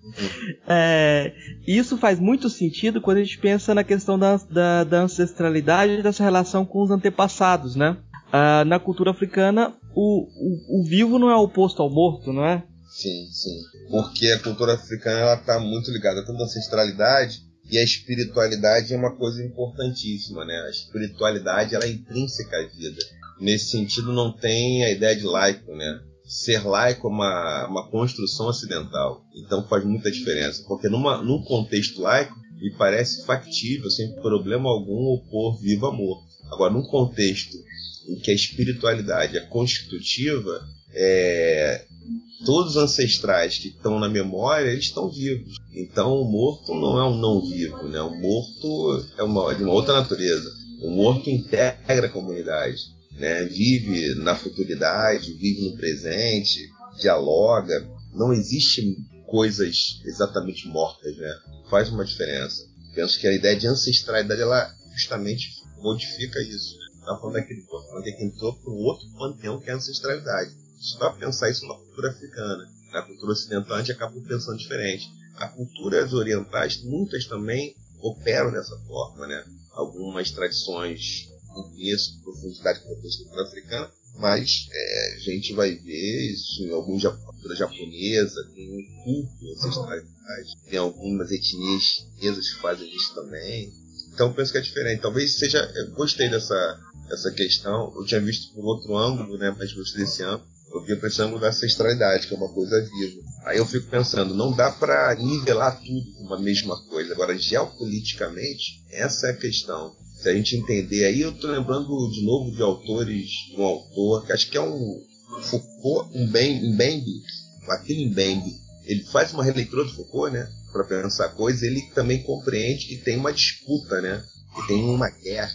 [LAUGHS] é, isso faz muito sentido quando a gente pensa na questão da, da, da ancestralidade e dessa relação com os antepassados, né? Uh, na cultura africana, o, o, o vivo não é oposto ao morto, não é? Sim, sim. Porque a cultura africana ela está muito ligada tanto à ancestralidade e a espiritualidade é uma coisa importantíssima, né? A espiritualidade ela é intrínseca à vida. Nesse sentido não tem a ideia de laico, né? Ser laico é uma, uma construção ocidental. Então faz muita diferença. Porque numa, num contexto laico, me parece factível, sem problema algum, opor vivo amor. Agora, num contexto em que a espiritualidade é constitutiva, é, todos os ancestrais que estão na memória, eles estão vivos. Então o morto não é um não vivo, né? O morto é uma, de uma outra natureza. O morto integra a comunidade, né? Vive na futuridade, vive no presente, dialoga. Não existe coisas exatamente mortas, né? Faz uma diferença. Penso que a ideia de ancestralidade ela justamente modifica isso. Está falando daquele falando que entrou para um outro panteão que é a ancestralidade dá pensar isso na cultura africana. Na cultura ocidental a gente acaba pensando diferente. As culturas orientais, muitas também operam dessa forma, né? Algumas tradições conheço profundidade com a cultura africana, mas é, a gente vai ver isso em algumas cultura japonesa, tem um culto ancestralidade, tem algumas etnias chinesas que fazem isso também. Então penso que é diferente. Talvez seja. Eu gostei dessa, dessa questão. Eu tinha visto por outro ângulo, né? Mas gostei desse ângulo eu via precisando da ancestralidade, que é uma coisa viva. Aí eu fico pensando, não dá para nivelar tudo com uma mesma coisa. Agora, geopoliticamente, essa é a questão. Se a gente entender aí, eu estou lembrando de novo de autores, um autor, que acho que é um Foucault, um Mbembe, aquele Mbembe, ele faz uma releitura do Foucault, né? Para pensar coisas, ele também compreende que tem uma disputa, né? Que tem uma guerra.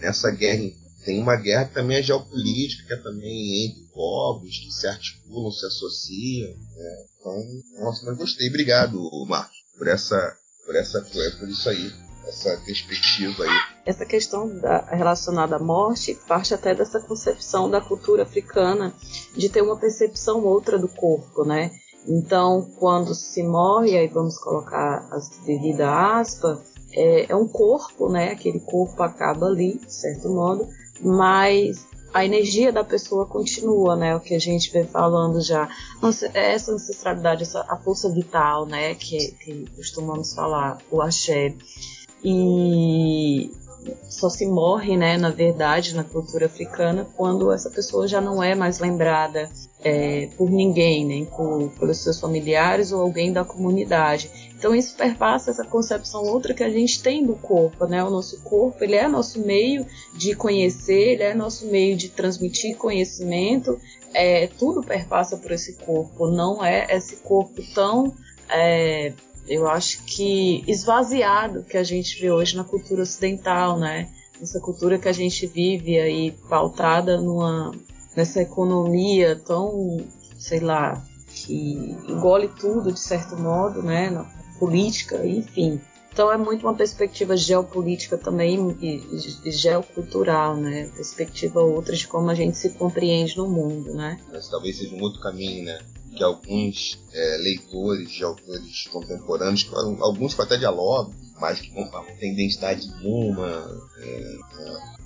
Nessa guerra tem uma guerra que também é geopolítica, que é também entre povos que se articulam, se associam. Né? Então, nossa, mas gostei. Obrigado, Marcos, por essa, por essa, por isso aí, essa perspectiva aí. Essa questão da, relacionada à morte parte até dessa concepção da cultura africana de ter uma percepção outra do corpo, né? Então, quando se morre, aí vamos colocar as devidas aspas, é, é um corpo, né? Aquele corpo acaba ali, de certo modo, mas a energia da pessoa continua, né? O que a gente vem falando já. Essa ancestralidade, essa, a força vital, né? Que, que costumamos falar, o axé. E só se morre, né, na verdade, na cultura africana, quando essa pessoa já não é mais lembrada é, por ninguém, né, por, pelos seus familiares ou alguém da comunidade. Então isso perpassa essa concepção outra que a gente tem do corpo, né? O nosso corpo, ele é nosso meio de conhecer, ele é nosso meio de transmitir conhecimento. É, tudo perpassa por esse corpo, não é esse corpo tão é, eu acho que esvaziado que a gente vê hoje na cultura ocidental, né? Essa cultura que a gente vive aí pautada numa nessa economia tão, sei lá, que engole tudo de certo modo, né? Na política, enfim. Então é muito uma perspectiva geopolítica também e, geocultural, né? Perspectiva outra de como a gente se compreende no mundo, né? Talvez seja um outro caminho, né? que alguns é, leitores de autores contemporâneos, alguns que até dialogam, mas que não têm identidade nenhuma, é,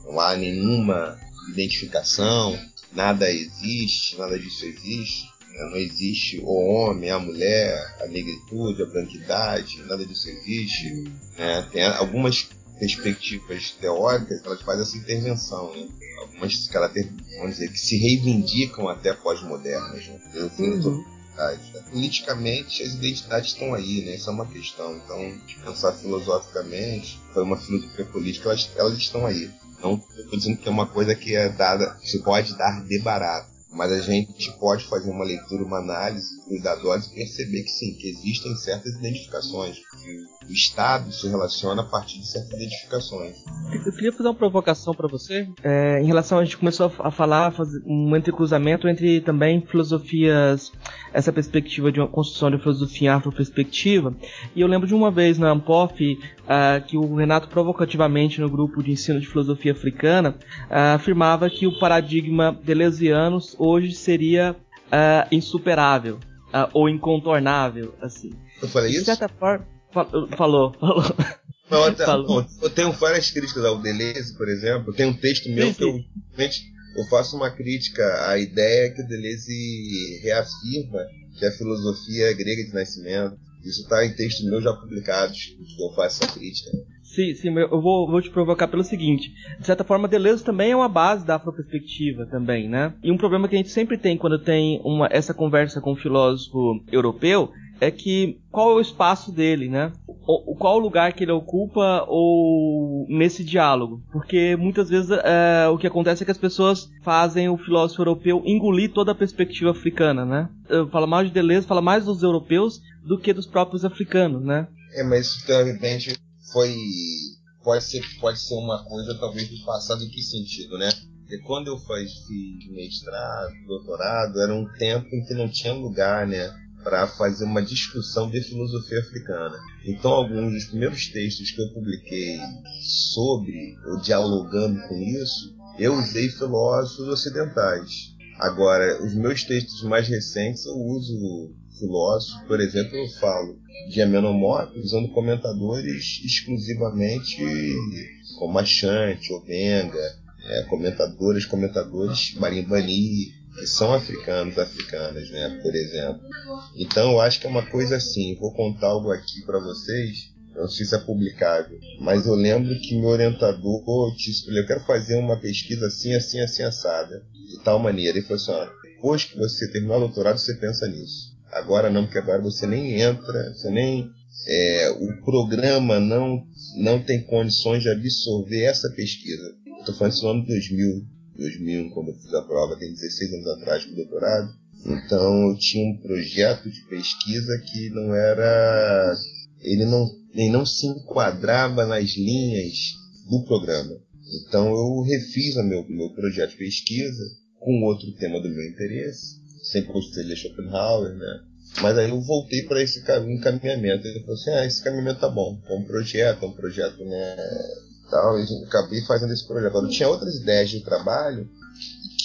não há nenhuma identificação, nada existe, nada disso existe. Né? Não existe o homem, a mulher, a negritude, a branquidade, nada disso existe. Né? Tem algumas perspectivas teóricas, elas fazem essa intervenção, né? Algumas caráter, vamos dizer, que se reivindicam até pós-modernas, né? Uhum. Politicamente, as identidades estão aí, né? Isso é uma questão. Então, pensar filosoficamente, foi uma filosofia política, elas, elas estão aí. Não estou dizendo que é uma coisa que é dada, se pode dar de barato mas a gente pode fazer uma leitura, uma análise cuidadosa e perceber que sim, que existem certas identificações. O Estado se relaciona a partir de certas identificações. Eu queria fazer uma provocação para você. É, em relação, a gente começou a falar, fazer um entrecruzamento entre também filosofias, essa perspectiva de uma construção de filosofia afro-perspectiva. E eu lembro de uma vez na Ampof uh, que o Renato, provocativamente no grupo de ensino de filosofia africana, uh, afirmava que o paradigma deleuziano hoje seria uh, insuperável uh, ou incontornável, assim. Eu falei isso? De certa forma, falou, falou. Não, falou. eu tenho várias críticas ao Deleuze, por exemplo. Tem um texto meu sim, que eu, eu faço uma crítica à ideia que o Deleuze reafirma que a filosofia grega de nascimento. Isso está em textos meus já publicados, que eu faço essa crítica. Sim, sim, eu vou, vou te provocar pelo seguinte. De certa forma, Deleuze também é uma base da afroperspectiva também, né? E um problema que a gente sempre tem quando tem uma, essa conversa com um filósofo europeu é que qual é o espaço dele, né? O, qual o lugar que ele ocupa ou nesse diálogo? Porque muitas vezes é, o que acontece é que as pessoas fazem o filósofo europeu engolir toda a perspectiva africana, né? Fala mais de Deleuze, fala mais dos europeus do que dos próprios africanos, né? É, mas repente foi pode ser pode ser uma coisa talvez do passado em que sentido, né? Porque quando eu fiz mestrado, doutorado, era um tempo em que não tinha lugar, né, para fazer uma discussão de filosofia africana. Então, alguns dos primeiros textos que eu publiquei sobre ou dialogando com isso, eu usei filósofos ocidentais. Agora, os meus textos mais recentes eu uso filósofos, por exemplo, eu falo de Amenomorfo usando comentadores exclusivamente como Achante, Obenga, é, comentadores, comentadores Marimbani, que são africanos, africanas, né, por exemplo. Então eu acho que é uma coisa assim, vou contar algo aqui para vocês, não sei se é publicável, mas eu lembro que meu orientador disse eu quero fazer uma pesquisa assim, assim, assim, assada, de tal maneira. Ele falou assim, depois que você terminar o doutorado, você pensa nisso. Agora não, porque agora você nem entra, você nem. É, o programa não, não tem condições de absorver essa pesquisa. Estou falando isso no ano 2000, 2001, quando eu fiz a prova, tem 16 anos atrás com o doutorado. Então eu tinha um projeto de pesquisa que não era. Ele não, ele não se enquadrava nas linhas do programa. Então eu refiz o meu, meu projeto de pesquisa com outro tema do meu interesse sempre gostei de Schopenhauer, né? Mas aí eu voltei para esse encaminhamento. Ele falou assim: ah, esse encaminhamento tá bom. É um projeto, é um projeto, né? Tal, e acabei fazendo esse projeto. Agora, eu tinha outras ideias de trabalho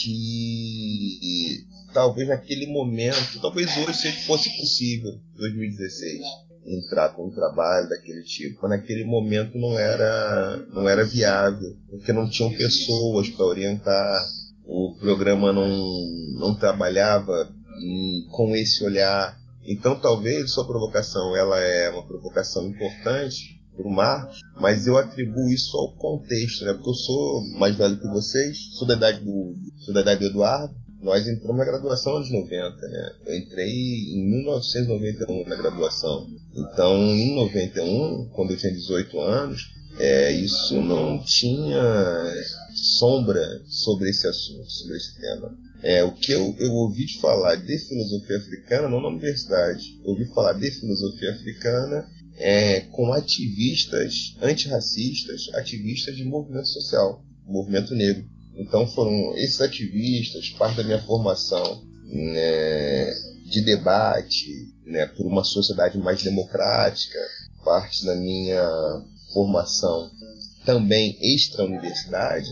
que talvez naquele momento, talvez hoje fosse possível, 2016, entrar com um trabalho daquele tipo. Mas naquele momento não era, não era viável, porque não tinham pessoas para orientar o programa não, não trabalhava com esse olhar. Então talvez sua provocação ela é uma provocação importante, o Marcos, mas eu atribuo isso ao contexto, né? Porque eu sou mais velho que vocês, sou da idade do, sou da idade do Eduardo, nós entramos na graduação anos 90, né? Eu entrei em 1991 na graduação. Então, em 91, quando eu tinha 18 anos, é, isso não tinha sombra sobre esse assunto, sobre esse tema. É, o que eu, eu ouvi de falar de filosofia africana, não na universidade, eu ouvi falar de filosofia africana é, com ativistas antirracistas, ativistas de movimento social, movimento negro. Então foram esses ativistas, parte da minha formação né, de debate né, por uma sociedade mais democrática, parte da minha formação também extra-universidade,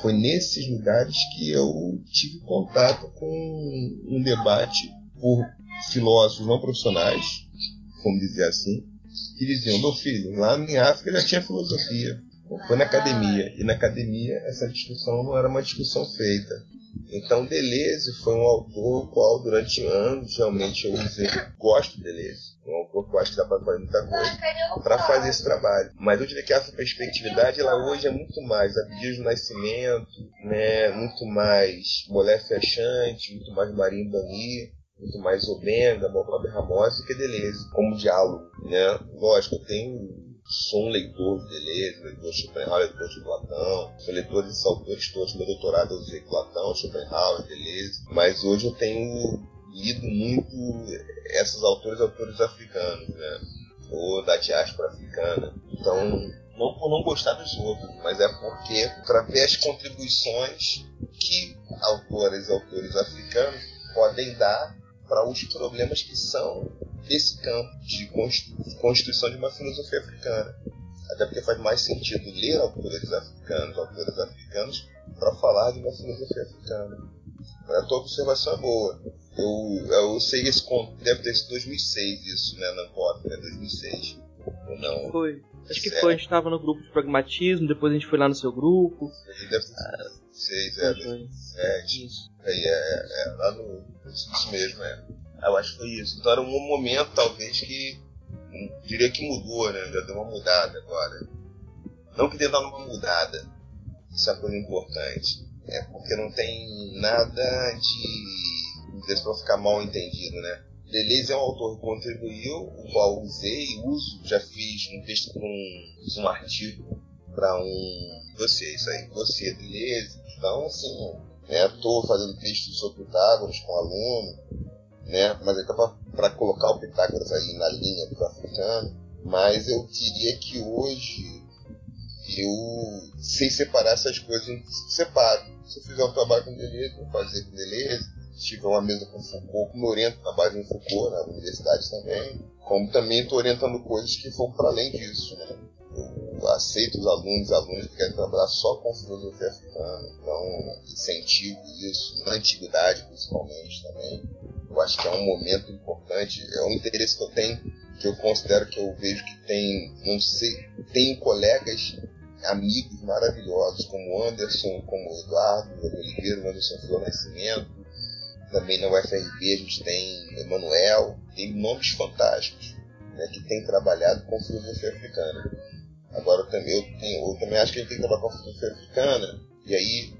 foi nesses lugares que eu tive contato com um debate por filósofos não profissionais, como dizer assim, que diziam: meu filho, lá em África já tinha filosofia. Foi na academia. E na academia essa discussão não era uma discussão feita. Então Deleuze foi um autor qual durante anos realmente eu usei. Gosto de Deleuze. Um autor que eu acho que dá para fazer muita coisa para fazer esse trabalho. Mas eu diria que a perspectividade ela hoje é muito mais a pedido do nascimento, né? muito mais Molé Fechante, muito mais Marinho Bani muito mais Obenga, Bob Ramos do que Deleuze, como diálogo, né? Lógico, eu tenho sou um leitor de Deleuze, leitor de Schopenhauer, leitor de Platão, sou leitor desses autores todos, meu doutorado eu usei Platão, Schopenhauer, Deleuze, mas hoje eu tenho lido muito esses autores, autores africanos, né? Ou da diáspora africana. Então, não por não gostar dos outros, mas é porque, para ver as contribuições que autores e autores africanos podem dar para os problemas que são desse campo de constituição de uma filosofia africana. Até porque faz mais sentido ler autores africanos, autores africanos, para falar de uma filosofia africana. A tua observação é boa. Eu, eu sei esse deve ter sido 2006 isso, né, na COP, né, 2006. Não. Foi. Acho que foi, a gente estava no grupo de pragmatismo, depois a gente foi lá no seu grupo. Deve ter sido 2006, é, 2007. Isso. É, é, é, lá no. Isso mesmo, é. Eu acho que foi isso. Então era um momento, talvez, que diria que mudou, né? Já deu uma mudada agora. Não que tenha dado uma mudada. Isso é uma coisa importante. É porque não tem nada de. Deixa pra ficar mal entendido, né? Deleuze é um autor que contribuiu, o qual usei uso, já fiz um texto para um, um artigo para um dossiê, isso aí, dossiê Deleuze. Então, assim, estou né, fazendo texto sobre Pitágoras com aluno, né? Mas é para colocar o Pitágoras aí na linha do africano. Mas eu diria que hoje eu sei separar essas coisas, separo. Se eu fizer um trabalho com Deleuze, vou fazer com Deleuze. Se tiver uma mesa com Foucault, me oriento na base de Foucault, na universidade também. Como também estou orientando coisas que vão para além disso, né? Eu aceito os alunos alunas que querem trabalhar só com filosofia africana. Então, incentivo isso, na antiguidade principalmente também. Eu acho que é um momento importante, é um interesse que eu tenho, que eu considero que eu vejo que tem, não sei, tenho colegas, amigos maravilhosos, como Anderson, como Eduardo Oliveira, Anderson Flor também na UFRB a gente tem Emanuel, tem nomes fantásticos né, que têm trabalhado com filosofia africana. Agora eu também, eu, tenho, eu também acho que a gente tem que trabalhar com filosofia africana, e aí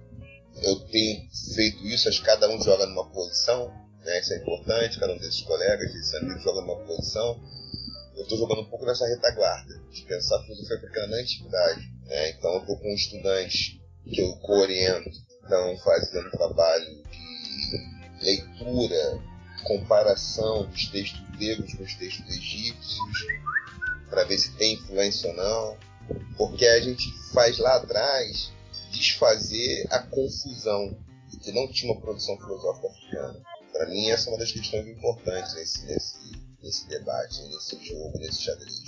eu tenho feito isso, acho que cada um joga numa posição, né? Isso é importante, cada um desses colegas, desses amigos joga numa posição. Eu estou jogando um pouco nessa retaguarda, de pensar filosofia africana na antiguidade. Né? Então eu estou com estudantes que eu cooriento, estão fazendo trabalho de leitura, comparação dos textos gregos com os textos egípcios, para ver se tem influência ou não. Porque a gente faz lá atrás desfazer a confusão de que não tinha uma produção filosófica africana. Para mim, essa é uma das questões importantes nesse, nesse, nesse debate, nesse jogo, nesse xadrez.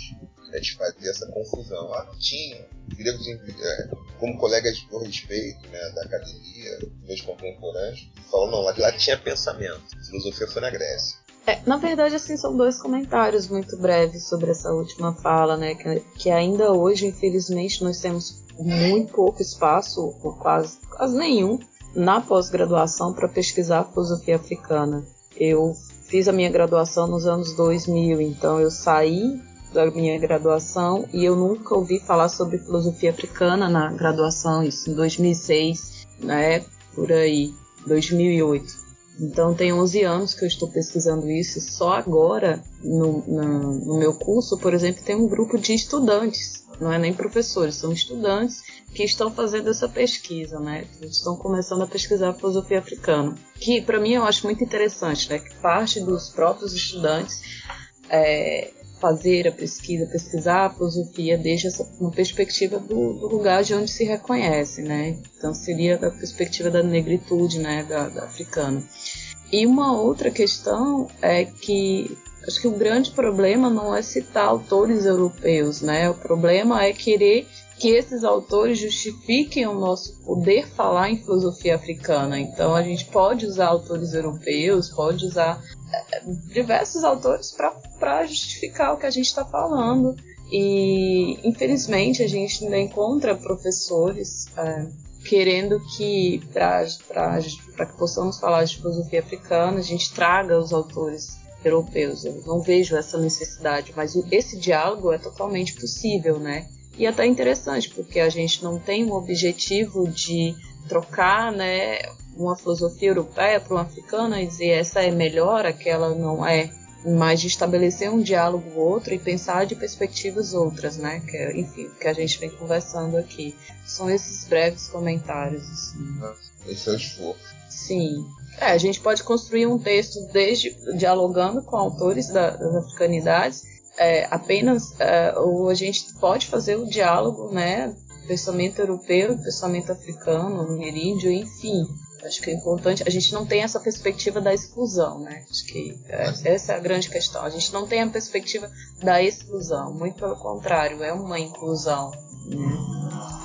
A gente fazia essa confusão. Ah, tinha. Gregos, é, como colegas por respeito né, da academia, meus contemporâneos, falam: não, lá tinha pensamento. A filosofia foi na Grécia. É, na verdade, assim, são dois comentários muito breves sobre essa última fala, né? Que, que ainda hoje, infelizmente, nós temos muito pouco espaço, ou quase, quase nenhum, na pós-graduação para pesquisar filosofia africana. Eu fiz a minha graduação nos anos 2000, então eu saí da minha graduação e eu nunca ouvi falar sobre filosofia africana na graduação, isso em 2006, né, por aí, 2008. Então tem 11 anos que eu estou pesquisando isso. Só agora, no, no, meu curso, por exemplo, tem um grupo de estudantes, não é nem professores, são estudantes que estão fazendo essa pesquisa, né? Estão começando a pesquisar a filosofia africana, que para mim eu acho muito interessante, né? Que parte dos próprios estudantes é, fazer a pesquisa, pesquisar a filosofia essa, uma perspectiva do, do, lugar de onde se reconhece, né? Então seria da perspectiva da negritude, né, da, da africana. E uma outra questão é que acho que o grande problema não é citar autores europeus, né? O problema é querer que esses autores justifiquem o nosso poder falar em filosofia africana. Então a gente pode usar autores europeus, pode usar diversos autores para justificar o que a gente está falando. E infelizmente a gente ainda encontra professores é, querendo que para que possamos falar de filosofia africana a gente traga os autores europeus. Eu não vejo essa necessidade, mas esse diálogo é totalmente possível, né? E até interessante, porque a gente não tem um objetivo de trocar né, uma filosofia europeia para uma africana e dizer essa é melhor, aquela não é, mas de estabelecer um diálogo outro e pensar de perspectivas outras, né? Que é, enfim, que a gente vem conversando aqui. São esses breves comentários. Assim. Esse é o esforço. Sim. É, a gente pode construir um texto desde dialogando com autores da, das africanidades é, apenas é, ou a gente pode fazer o diálogo, né, pensamento europeu, pensamento africano, ameríndio, enfim. Acho que é importante. A gente não tem essa perspectiva da exclusão, né? Acho que é, essa é a grande questão. A gente não tem a perspectiva da exclusão. Muito pelo contrário, é uma inclusão. Né?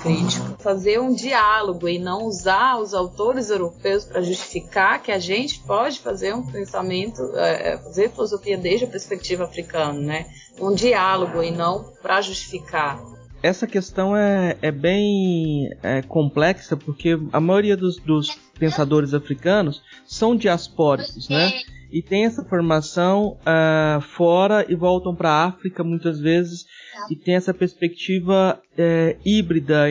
crítico, fazer um diálogo e não usar os autores europeus para justificar que a gente pode fazer um pensamento, é, é, fazer filosofia desde a perspectiva africana, né? Um diálogo e não para justificar. Essa questão é, é bem é, complexa porque a maioria dos, dos pensadores africanos são diaspóricos, né? E tem essa formação uh, fora e voltam para a África muitas vezes e tem essa perspectiva é, híbrida,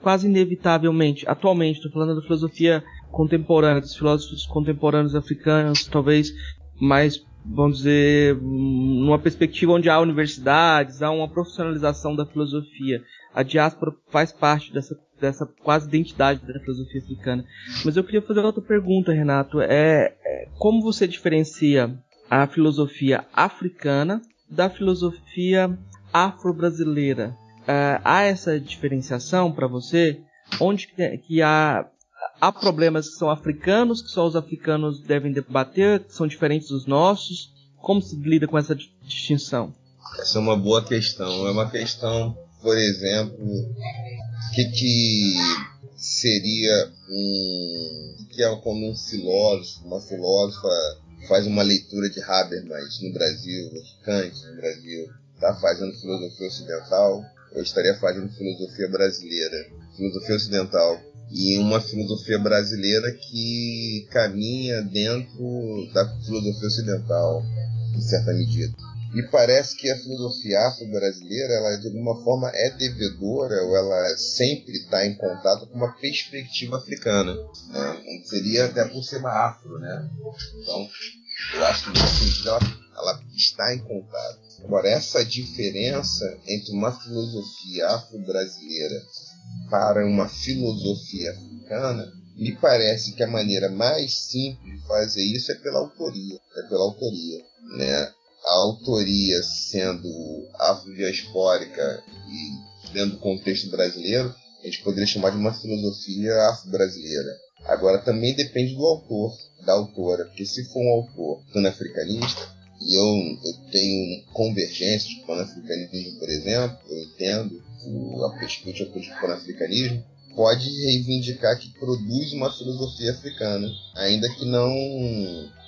quase inevitavelmente. Atualmente, estou falando da filosofia contemporânea, dos filósofos contemporâneos africanos, talvez mais, vamos dizer, numa perspectiva onde há universidades, há uma profissionalização da filosofia. A diáspora faz parte dessa, dessa quase identidade da filosofia africana. Mas eu queria fazer outra pergunta, Renato. É, é como você diferencia a filosofia africana da filosofia afro-brasileira. Uh, há essa diferenciação para você? Onde que, que há, há problemas que são africanos, que só os africanos devem debater, que são diferentes dos nossos? Como se lida com essa distinção? Essa é uma boa questão. É uma questão, por exemplo, que, que seria um. que é como um filósofo, uma filósofa faz uma leitura de Habermas no Brasil, Kant no Brasil, está fazendo filosofia ocidental, eu estaria fazendo filosofia brasileira, filosofia ocidental, e uma filosofia brasileira que caminha dentro da filosofia ocidental, em certa medida. Me parece que a filosofia afro-brasileira, ela de alguma forma é devedora, ou ela sempre está em contato com uma perspectiva africana. Né? Seria até por ser uma afro, né? Então, eu acho que nesse sentido ela, ela está em contato. Agora, essa diferença entre uma filosofia afro-brasileira para uma filosofia africana, me parece que a maneira mais simples de fazer isso é pela autoria. É pela autoria. Né? A autoria sendo afrodiaspórica e dentro do contexto brasileiro, a gente poderia chamar de uma filosofia afro-brasileira. Agora, também depende do autor, da autora, porque se for um autor pan-africanista, e eu, eu tenho convergências com o panafricanismo, por exemplo, eu entendo o, a perspectiva do panafricanismo, pode reivindicar que produz uma filosofia africana, ainda que não,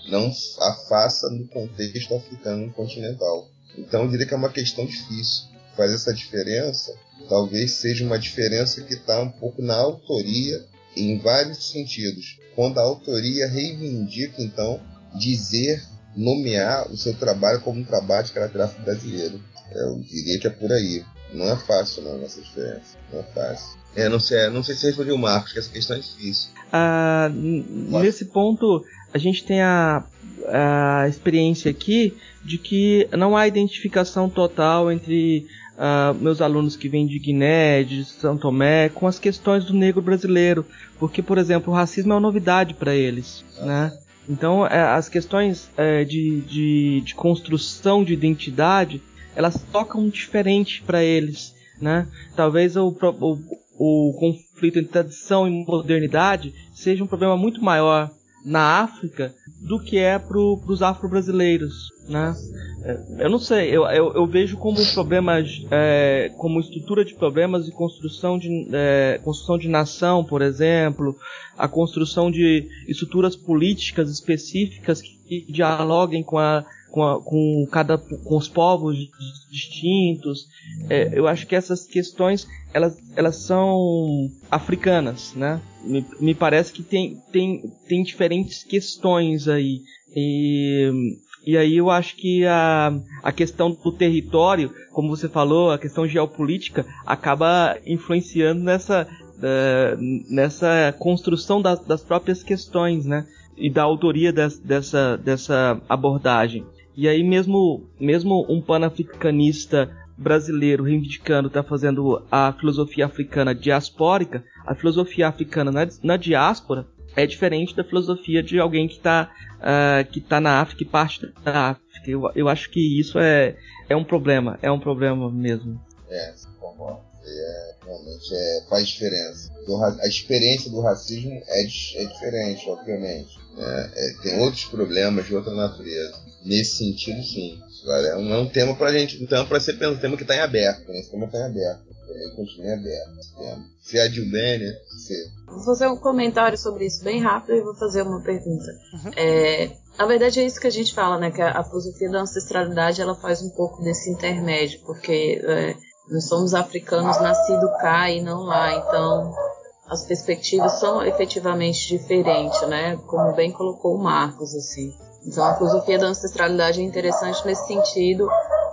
não a faça no contexto africano continental. Então eu diria que é uma questão difícil. Fazer essa diferença talvez seja uma diferença que está um pouco na autoria em vários sentidos. Quando a autoria reivindica, então, dizer nomear o seu trabalho como um trabalho de caráter brasileiro. Eu diria que é por aí. Não é fácil, não, essa diferença. Não é fácil. É, não sei, não sei se respondeu o Marcos, que essa questão é difícil. Ah, nesse ponto, a gente tem a, a experiência aqui de que não há identificação total entre uh, meus alunos que vêm de Guiné, de São Tomé, com as questões do negro brasileiro, porque, por exemplo, o racismo é uma novidade para eles, né? Então, é, as questões é, de, de, de, construção de identidade, elas tocam diferente para eles, né? Talvez o, o, o conflito entre tradição e modernidade seja um problema muito maior na África do que é para os afro-brasileiros, né? É, eu não sei, eu, eu, eu vejo como problemas, é, como estrutura de problemas e construção de, é, construção de nação, por exemplo, a construção de estruturas políticas específicas que dialoguem com a com, a, com cada com os povos distintos. É, eu acho que essas questões elas, elas são africanas, né? Me, me parece que tem, tem, tem diferentes questões aí. E, e aí eu acho que a, a questão do território, como você falou, a questão geopolítica, acaba influenciando nessa, uh, nessa construção das, das próprias questões, né? E da autoria des, dessa, dessa abordagem. E aí mesmo, mesmo um panafricanista brasileiro reivindicando está fazendo a filosofia africana diaspórica, a filosofia africana na, na diáspora é diferente da filosofia de alguém que está uh, ah, que tá na África e parte da África. Eu, eu acho que isso é, é um problema, é um problema mesmo. É, concordo. É, realmente é, faz diferença. A experiência do racismo é, é diferente, obviamente. Né? É, tem outros problemas de outra natureza. Nesse sentido, sim. É um, é um tema pra gente, um tema pra ser pensado, um tema que tá em aberto, né? Esse tema tá em aberto. Ele continua aberto. Se é a Dilbene, se... Vou fazer um comentário sobre isso bem rápido e vou fazer uma pergunta. Uhum. É, na verdade é isso que a gente fala, né? Que a, a filosofia da ancestralidade ela faz um pouco desse intermédio, porque é, nós somos africanos nascidos cá e não lá, então as perspectivas são efetivamente diferentes, né? Como bem colocou o Marcos, assim. Então a filosofia da ancestralidade é interessante nesse sentido,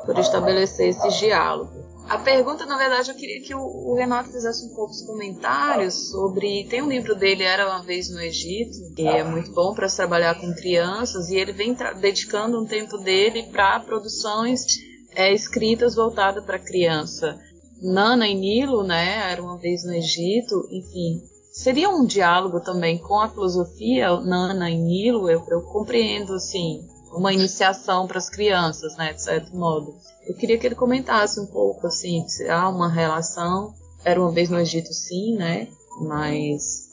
por estabelecer esse diálogo. A pergunta, na verdade, eu queria que o, Renato fizesse um poucos comentários sobre. Tem um livro dele, Era uma Vez no Egito, que é muito bom para se trabalhar com crianças, e ele vem dedicando um tempo dele para produções é, escritas voltadas para criança. Nana e Nilo, né? Era uma vez no Egito, enfim seria um diálogo também com a filosofia Nana e Nilo, eu, eu compreendo assim uma iniciação para as crianças, né, de certo modo. Eu queria que ele comentasse um pouco assim se há uma relação. Era uma vez no Egito, sim, né, mas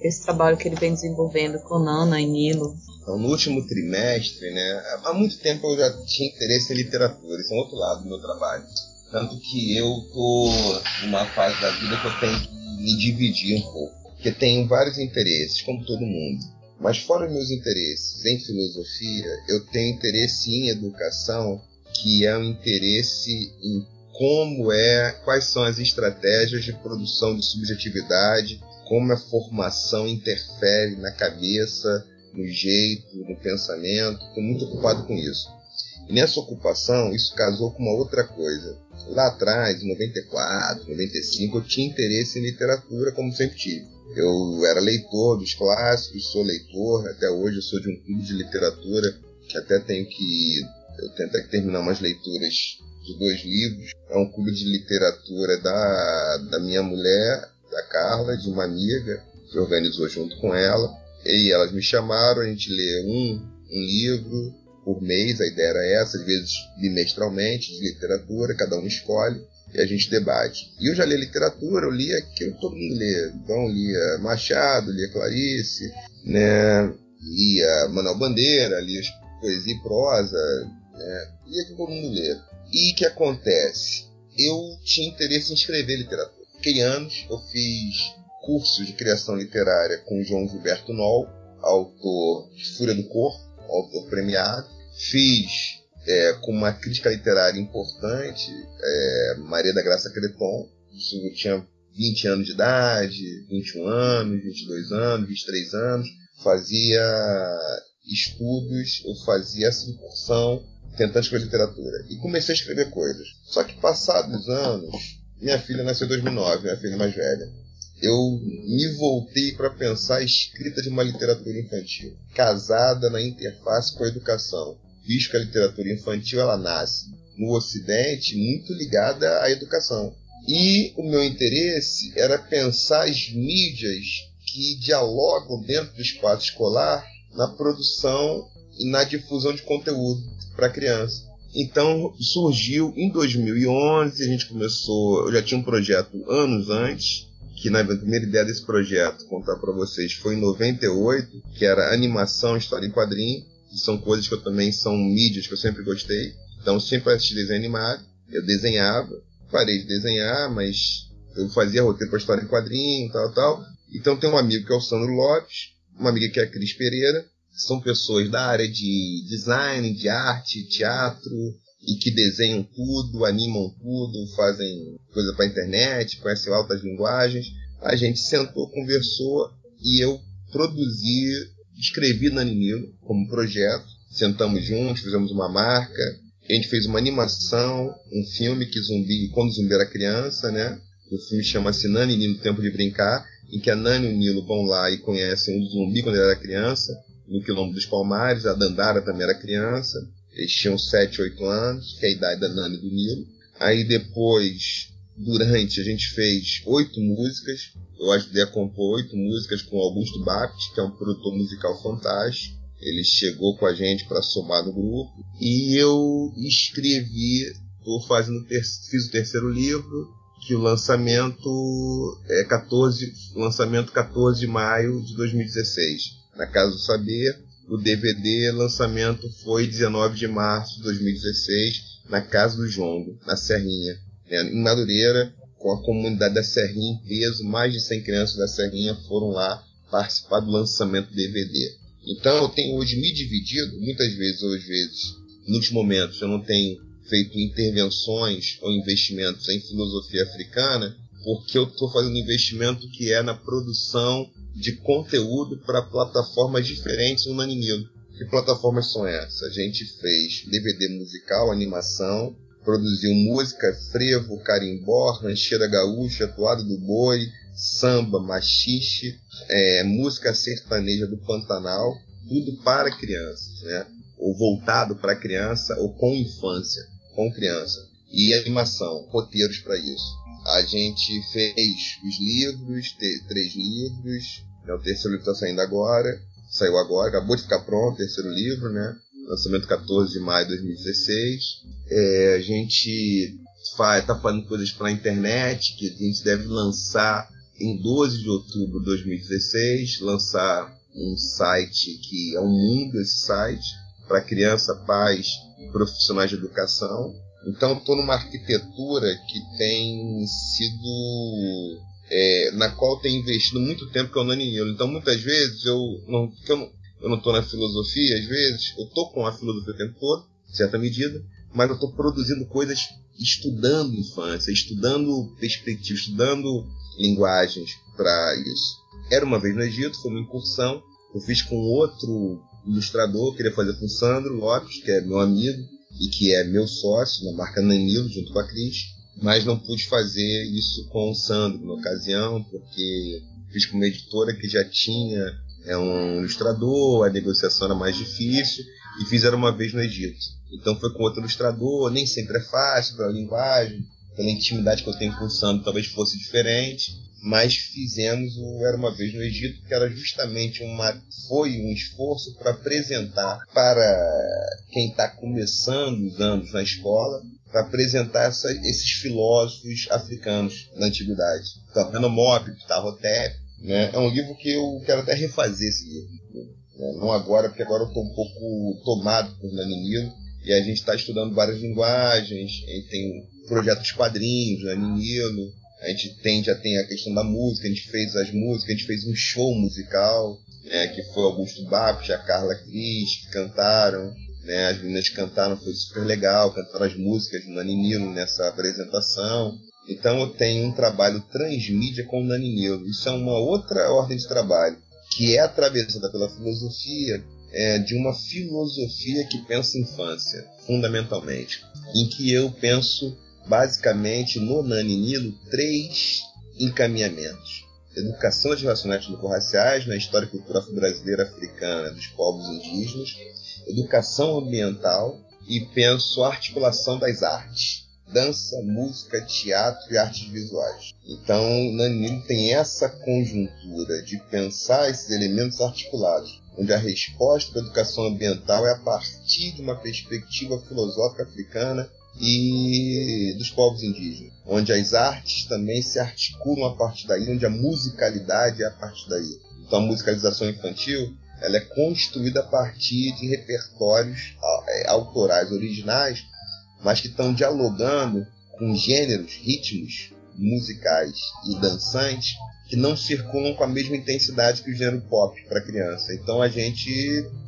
esse trabalho que ele vem desenvolvendo com Nana e Nilo. Então, no último trimestre, né, há muito tempo eu já tinha interesse em literatura, isso é um outro lado do meu trabalho. Tanto que eu tô numa fase da vida que eu tenho me dividir um pouco, porque tenho vários interesses, como todo mundo. Mas fora meus interesses em filosofia, eu tenho interesse em educação, que é um interesse em como é, quais são as estratégias de produção de subjetividade, como a formação interfere na cabeça, no jeito, no pensamento. Estou muito ocupado com isso. E nessa ocupação, isso casou com uma outra coisa. Lá atrás, em 94, 95, eu tinha interesse em literatura, como sempre tive. Eu era leitor dos clássicos, sou leitor, até hoje eu sou de um clube de literatura, que até tenho que. Eu que terminar umas leituras de dois livros. É um clube de literatura da, da minha mulher, da Carla, de uma amiga, que organizou junto com ela. E elas me chamaram, a gente lê um, um livro, por mês, a ideia era essa, às vezes bimestralmente, de literatura, cada um escolhe e a gente debate. E eu já li literatura, eu lia aquilo que todo mundo lê. Então, lia Machado, lia Clarice, né? lia Manuel Bandeira, lia poesia e prosa, né? lia que todo mundo lê. E o que acontece? Eu tinha interesse em escrever literatura. Fiquei anos, eu fiz cursos de criação literária com João Gilberto Noll, autor de Fúria do Corpo, autor premiado. Fiz é, com uma crítica literária importante, é, Maria da Graça Creton. Eu tinha 20 anos de idade, 21 anos, 22 anos, 23 anos. Fazia estudos, eu fazia essa incursão tentando escrever literatura. E comecei a escrever coisas. Só que passados anos, minha filha nasceu em 2009, minha filha mais velha. Eu me voltei para pensar a escrita de uma literatura infantil, casada na interface com a educação, visto que a literatura infantil ela nasce no Ocidente muito ligada à educação. E o meu interesse era pensar as mídias que dialogam dentro do espaço escolar na produção e na difusão de conteúdo para criança. Então surgiu em 2011, a gente começou, eu já tinha um projeto anos antes, que na primeira ideia desse projeto, contar para vocês, foi em 98, que era animação, história em quadrinho, que são coisas que eu também são mídias que eu sempre gostei. Então sempre assisti desenho animado, eu desenhava, parei de desenhar, mas eu fazia roteiro para história em quadrinho, tal, tal. Então tem um amigo que é o Sandro Lopes, uma amiga que é a Cris Pereira, são pessoas da área de design, de arte, teatro, e que desenham tudo, animam tudo, fazem coisa para internet, conhecem altas linguagens. A gente sentou, conversou e eu produzi, escrevi na Anime como projeto. Sentamos juntos, fizemos uma marca, a gente fez uma animação, um filme que zumbi, quando zumbi era criança, né? O filme chama-se Nani Nilo Tempo de Brincar, em que a Nani e o Nilo vão lá e conhecem um zumbi quando ele era criança, no Quilombo dos Palmares, a Dandara também era criança, eles tinham 7, 8 anos, que é a idade da Nani e do Nilo. Aí depois, durante, a gente fez oito músicas, eu ajudei a compor oito músicas com Augusto Bapt, que é um produtor musical fantástico. Ele chegou com a gente para somar no grupo. E eu escrevi, estou fazendo, fiz o terceiro livro, que o lançamento é 14, lançamento 14 de maio de 2016, na Casa do Saber. O DVD lançamento foi 19 de março de 2016, na Casa do Jongo, na Serrinha, né, em Madureira, com a comunidade da Serrinha em peso, mais de 100 crianças da Serrinha foram lá participar do lançamento do DVD. Então eu tenho hoje me dividido, muitas vezes ou às vezes, nos momentos eu não tenho feito intervenções ou investimentos em filosofia africana, porque eu estou fazendo investimento que é na produção de conteúdo para plataformas diferentes no Naninilo. Que plataformas são essas? A gente fez DVD musical, animação, produziu música, frevo, carimbó, rancheira gaúcha, toada do boi, samba, machixe, é, música sertaneja do Pantanal, tudo para crianças, né? Ou voltado para criança ou com infância com criança. E animação, roteiros para isso. A gente fez os livros, três livros, né, o terceiro livro está saindo agora, saiu agora, acabou de ficar pronto o terceiro livro, né? Lançamento 14 de maio de 2016. É, a gente está fazendo coisas para a internet, que a gente deve lançar em 12 de outubro de 2016, lançar um site que é um mundo esse site, para criança, pais profissionais de educação. Então, estou numa arquitetura que tem sido. É, na qual tem investido muito tempo, que é o Naninilo. Então, muitas vezes, eu não eu não, eu não estou na filosofia, às vezes, eu estou com a filosofia o tempo todo, em certa medida, mas eu estou produzindo coisas estudando infância, estudando perspectiva, estudando linguagens para isso. Era uma vez no Egito, foi uma incursão, eu fiz com outro ilustrador, queria fazer com o Sandro Lopes, que é meu amigo e que é meu sócio na marca Nanilo, junto com a Cris, mas não pude fazer isso com o Sandro na ocasião, porque fiz com uma editora que já tinha é um ilustrador, a negociação era mais difícil, e fizeram uma vez no Egito. Então foi com outro ilustrador, nem sempre é fácil pela linguagem, pela intimidade que eu tenho com o Sandro, talvez fosse diferente, mas fizemos o Era uma vez no Egito, que era justamente uma foi um esforço para apresentar para quem está começando os anos na escola, para apresentar essa, esses filósofos africanos na antiguidade. Então, Renomop, Ptahotep, né? É um livro que eu quero até refazer esse livro. Né? Não agora, porque agora eu estou um pouco tomado por Naninilo, e a gente está estudando várias linguagens, e tem projetos quadrinhos, Naninilo, a gente tem, já tem a questão da música, a gente fez as músicas, a gente fez um show musical, né, que foi Augusto Bapt, a Carla Cris, que cantaram, né, as meninas cantaram, foi super legal, cantaram as músicas do Nani Nilo nessa apresentação. Então eu tenho um trabalho transmídia com o Nani Nilo. Isso é uma outra ordem de trabalho, que é atravessada pela filosofia, é, de uma filosofia que pensa infância, fundamentalmente, em que eu penso basicamente no Nani Nilo três encaminhamentos. Educação das relações étnico-raciais na história e cultura brasileira africana dos povos indígenas, educação ambiental e penso a articulação das artes dança, música, teatro e artes visuais. Então, Nanino tem essa conjuntura de pensar esses elementos articulados, onde a resposta da educação ambiental é a partir de uma perspectiva filosófica africana e dos povos indígenas, onde as artes também se articulam a partir daí, onde a musicalidade é a partir daí. Então, a musicalização infantil ela é construída a partir de repertórios é, autorais originais mas que estão dialogando com gêneros, ritmos musicais e dançantes que não circulam com a mesma intensidade que o gênero pop para criança. Então a gente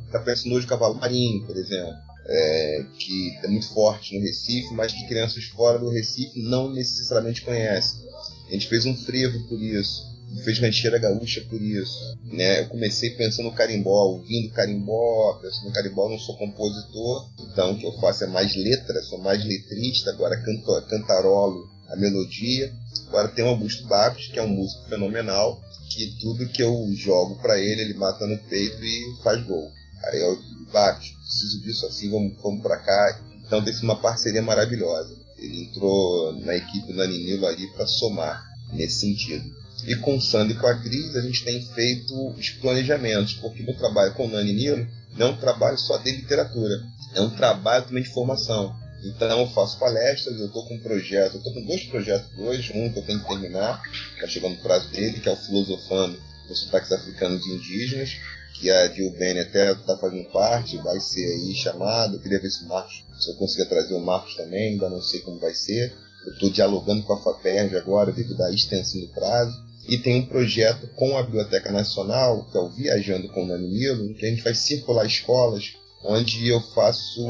está pensando hoje Cavalo Marinho, por exemplo, é, que é muito forte no Recife, mas que crianças fora do Recife não necessariamente conhecem. A gente fez um frevo por isso fez rancheira gaúcha por isso. Né? Eu comecei pensando no carimbó, ouvindo carimbó, pensando no carimbó, não sou compositor, então o que eu faço é mais letra, sou mais letrista, agora canto, cantarolo a melodia. Agora tem o Augusto Babs, que é um músico fenomenal, que tudo que eu jogo para ele, ele mata no peito e faz gol. Aí eu, Babs, preciso disso assim, vamos, vamos para cá. Então sido uma parceria maravilhosa. Ele entrou na equipe da Ninilo ali para somar nesse sentido. E com o Sandro e com a Cris, a gente tem feito os planejamentos, porque meu trabalho com o Nani Nilo não é um trabalho só de literatura, é um trabalho também de formação. Então eu faço palestras, eu estou com um projeto, eu estou com dois projetos hoje, um que eu tenho que terminar, está chegando o prazo dele, que é o Filosofando os sotaques africanos e indígenas, que a Dilbene até está fazendo parte, vai ser aí chamado, eu queria ver se o Marcos, se eu conseguir trazer o Marcos também, ainda não sei como vai ser. Eu estou dialogando com a FAPERJ agora, devido à extensão do prazo e tem um projeto com a Biblioteca Nacional, que é o Viajando com o Danilo, que a gente vai circular escolas, onde eu faço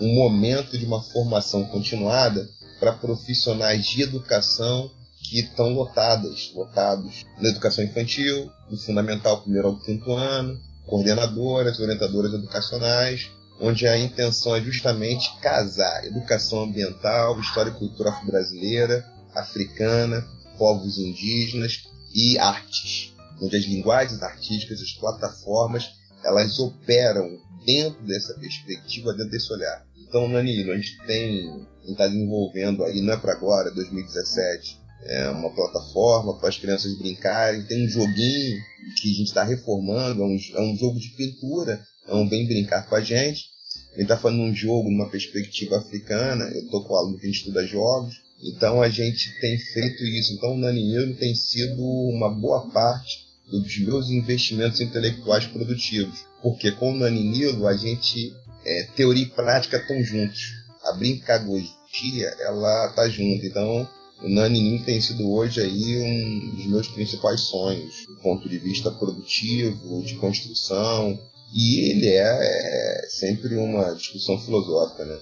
um momento de uma formação continuada para profissionais de educação que estão lotadas, lotados na educação infantil, do fundamental primeiro ao quinto ano, coordenadoras, orientadoras educacionais, onde a intenção é justamente casar educação ambiental, história e cultura brasileira, africana, povos indígenas e artes, onde as linguagens artísticas, as plataformas, elas operam dentro dessa perspectiva, dentro desse olhar. Então, Nanilo, a gente tem está desenvolvendo aí, não é para agora, 2017, é uma plataforma para as crianças brincarem. Tem um joguinho que a gente está reformando, é um, é um, jogo de pintura, é um bem brincar com a gente. A gente está fazendo um jogo numa perspectiva africana. Eu estou com o aluno que estuda jogos. Então a gente tem feito isso. Então o Naninilo tem sido uma boa parte dos meus investimentos intelectuais produtivos. Porque com o Naninilo a gente, é, teoria e prática estão juntos. A brincagogia, ela tá junto. Então o Naninilo tem sido hoje aí um dos meus principais sonhos, do ponto de vista produtivo, de construção, e ele é, é, sempre uma discussão filosófica, né?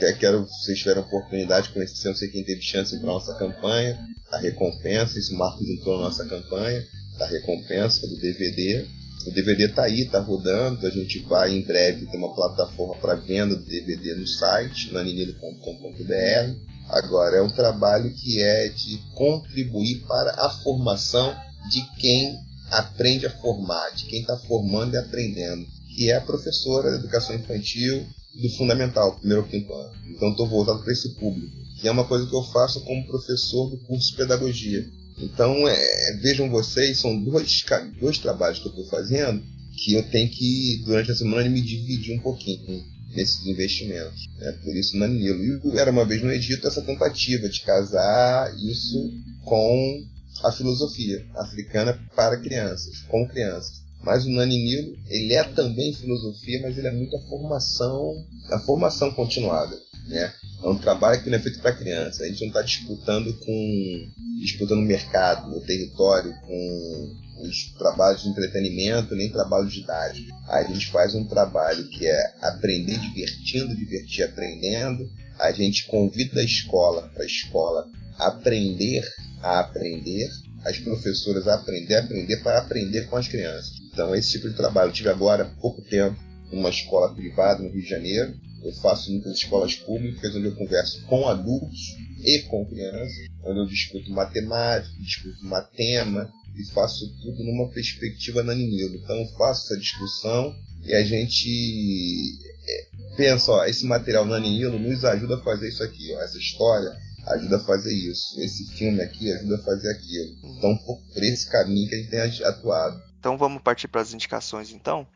Eu quero que vocês tiverem a oportunidade de conhecer, não sei quem teve chance para nossa campanha, a recompensa, esse Marcos entrou na nossa campanha, a recompensa do DVD. O DVD está aí, está rodando, a gente vai em breve ter uma plataforma para venda do DVD no site, naninilo.com.br. Agora, é um trabalho que é de contribuir para a formação de quem aprende a formar, de quem está formando e aprendendo, que é a professora de educação infantil do fundamental, primeiro ou quinto ano. Então estou voltado para esse público, que é uma coisa que eu faço como professor do curso de pedagogia. Então é, vejam vocês, são dois, dois trabalhos que eu estou fazendo que eu tenho que, durante a semana, me dividir um pouquinho nesses investimentos. Né? Por isso, na Nilo. E era uma vez no Egito essa tentativa de casar isso com a filosofia africana para crianças, com crianças. Mas o Nani Nilo, ele é também filosofia, mas ele é muita formação, a formação continuada, né? É um trabalho que não é feito para criança. A gente não está disputando com disputando mercado, o território com os trabalhos de entretenimento, nem trabalho didático. A gente faz um trabalho que é aprender divertindo, divertir aprendendo. A gente convida a escola para a escola aprender a aprender as professoras a aprender, a aprender para aprender com as crianças. Então, esse tipo de trabalho eu tive agora há pouco tempo numa escola privada no Rio de Janeiro. Eu faço muitas escolas públicas onde eu converso com adultos e com crianças, onde eu discuto matemática, discuto matema e faço tudo numa perspectiva naninilo. Então, eu faço essa discussão e a gente é, pensa, ó, esse material naninilo nos ajuda a fazer isso aqui, ó, essa história ajuda a fazer isso, esse filme aqui ajuda a fazer aquilo. Então, por esse caminho que a gente tem atuado. Então, vamos partir para as indicações, então?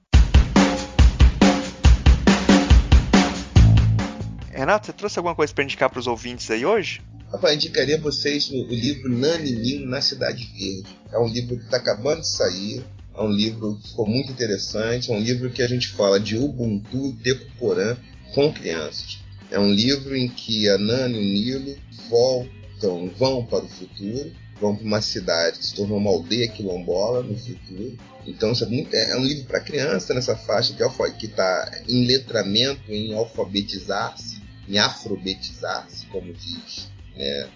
Renato, você trouxe alguma coisa para indicar para os ouvintes aí hoje? Rapaz, indicaria a vocês o, o livro Naninino na Cidade Verde. É um livro que está acabando de sair, é um livro que ficou muito interessante, é um livro que a gente fala de Ubuntu e Decoporã com crianças. É um livro em que a Nani e o Nilo voltam, vão para o futuro, vão para uma cidade que se tornou uma aldeia quilombola no futuro. Então é, é um livro para criança nessa faixa que está em letramento, em alfabetizar-se, em afrobetizar-se, como diz né,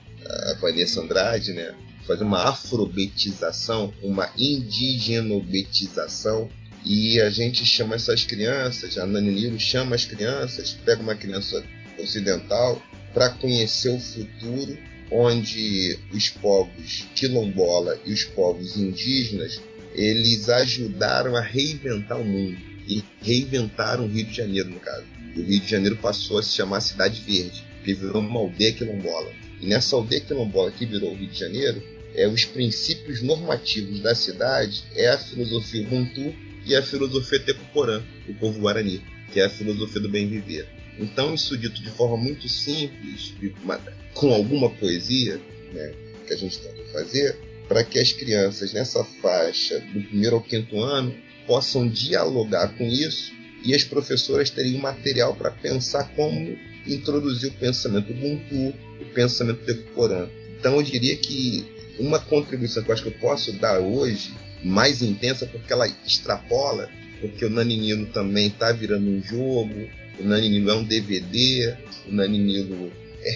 a Vanessa Andrade, né? fazer uma afrobetização, uma indigenobetização. E a gente chama essas crianças, a Nani Nilo chama as crianças, pega uma criança ocidental para conhecer o futuro, onde os povos quilombola e os povos indígenas eles ajudaram a reinventar o mundo e reinventaram o Rio de Janeiro, no caso. O Rio de Janeiro passou a se chamar Cidade Verde, que virou uma aldeia quilombola. E nessa aldeia quilombola que virou o Rio de Janeiro, é, os princípios normativos da cidade é a filosofia Ubuntu e a filosofia Tecoporã, o povo guarani, que é a filosofia do bem viver. Então, isso dito de forma muito simples, com alguma poesia, né, que a gente tenta fazer, para que as crianças nessa faixa, do primeiro ao quinto ano, possam dialogar com isso e as professoras teriam material para pensar como introduzir o pensamento Ubuntu, o pensamento Tecoporã. Então, eu diria que uma contribuição que eu acho que eu posso dar hoje, mais intensa, porque ela extrapola, porque o Naninino também está virando um jogo, o Naninino é um DVD, o Naninino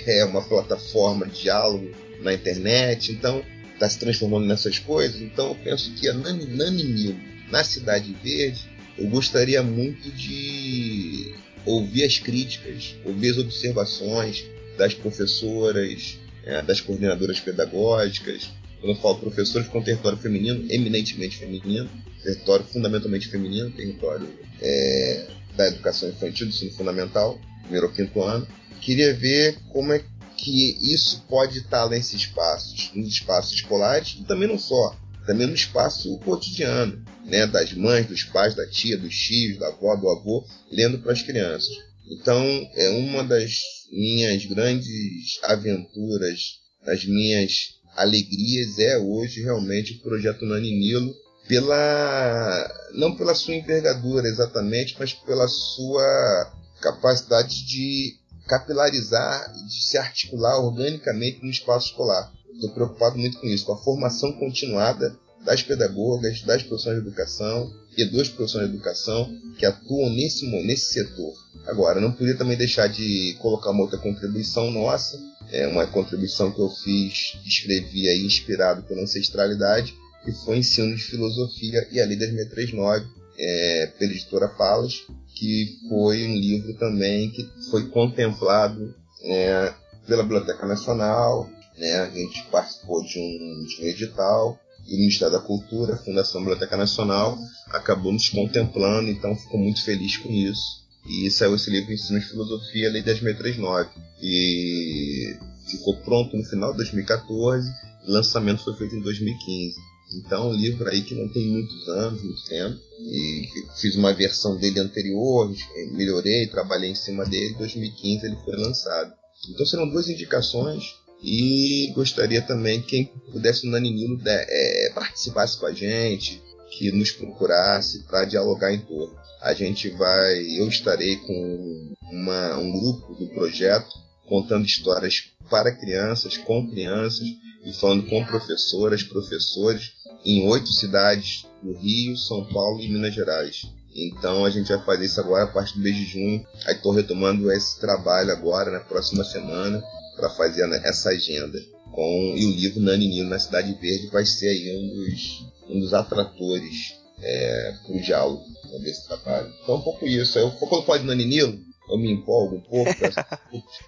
é uma plataforma de diálogo na internet, então está se transformando nessas coisas. Então eu penso que a Naninino na Cidade Verde, eu gostaria muito de ouvir as críticas, ouvir as observações das professoras, é, das coordenadoras pedagógicas. Quando eu falo professores com território feminino, eminentemente feminino, território fundamentalmente feminino, território é, da educação infantil, do ensino fundamental, primeiro ou quinto ano. Queria ver como é que isso pode estar nesses espaços, nos espaços escolares e também não só, também no espaço cotidiano, né, das mães, dos pais, da tia, dos tios, da avó, do avô, lendo para as crianças. Então, é uma das minhas grandes aventuras, das minhas alegrias é hoje realmente o projeto Nani Nilo, pela não pela sua envergadura exatamente, mas pela sua capacidade de capilarizar, de se articular organicamente no espaço escolar. Estou preocupado muito com isso, com a formação continuada das pedagogas, das profissões de educação e dos profissionais de educação que atuam nesse, nesse setor. Agora, não podia também deixar de colocar uma outra contribuição nossa, é uma contribuição que eu fiz, escrevi aí inspirado pela ancestralidade, que foi Ensino de Filosofia e a Lei das 639, é, pela editora Palas, que foi um livro também que foi contemplado é, pela Biblioteca Nacional, né, a gente participou de um, de um edital, e o Ministério da Cultura, a Fundação Biblioteca Nacional, acabou nos contemplando, então fico muito feliz com isso. E saiu esse livro Ensino de Filosofia, Lei 10.639. E ficou pronto no final de 2014, o lançamento foi feito em 2015. Então, um livro aí que não tem muitos anos, muito tempo. E fiz uma versão dele anterior, melhorei, trabalhei em cima dele. Em 2015 ele foi lançado. Então serão duas indicações e gostaria também que quem pudesse no Naninilo é, participasse com a gente, que nos procurasse para dialogar em torno. A gente vai, eu estarei com uma, um grupo do projeto contando histórias para crianças, com crianças e falando com professoras, professores em oito cidades no Rio, São Paulo e Minas Gerais. Então a gente vai fazer isso agora a partir do mês de junho. Aí estou retomando esse trabalho agora na próxima semana para fazer essa agenda. com e o livro Nani Nilo na Cidade Verde vai ser aí um dos, um dos atratores é, para o diálogo né, desse trabalho. Então um pouco isso. Eu, quando falo de Nani Nilo, eu me empolgo um pouco,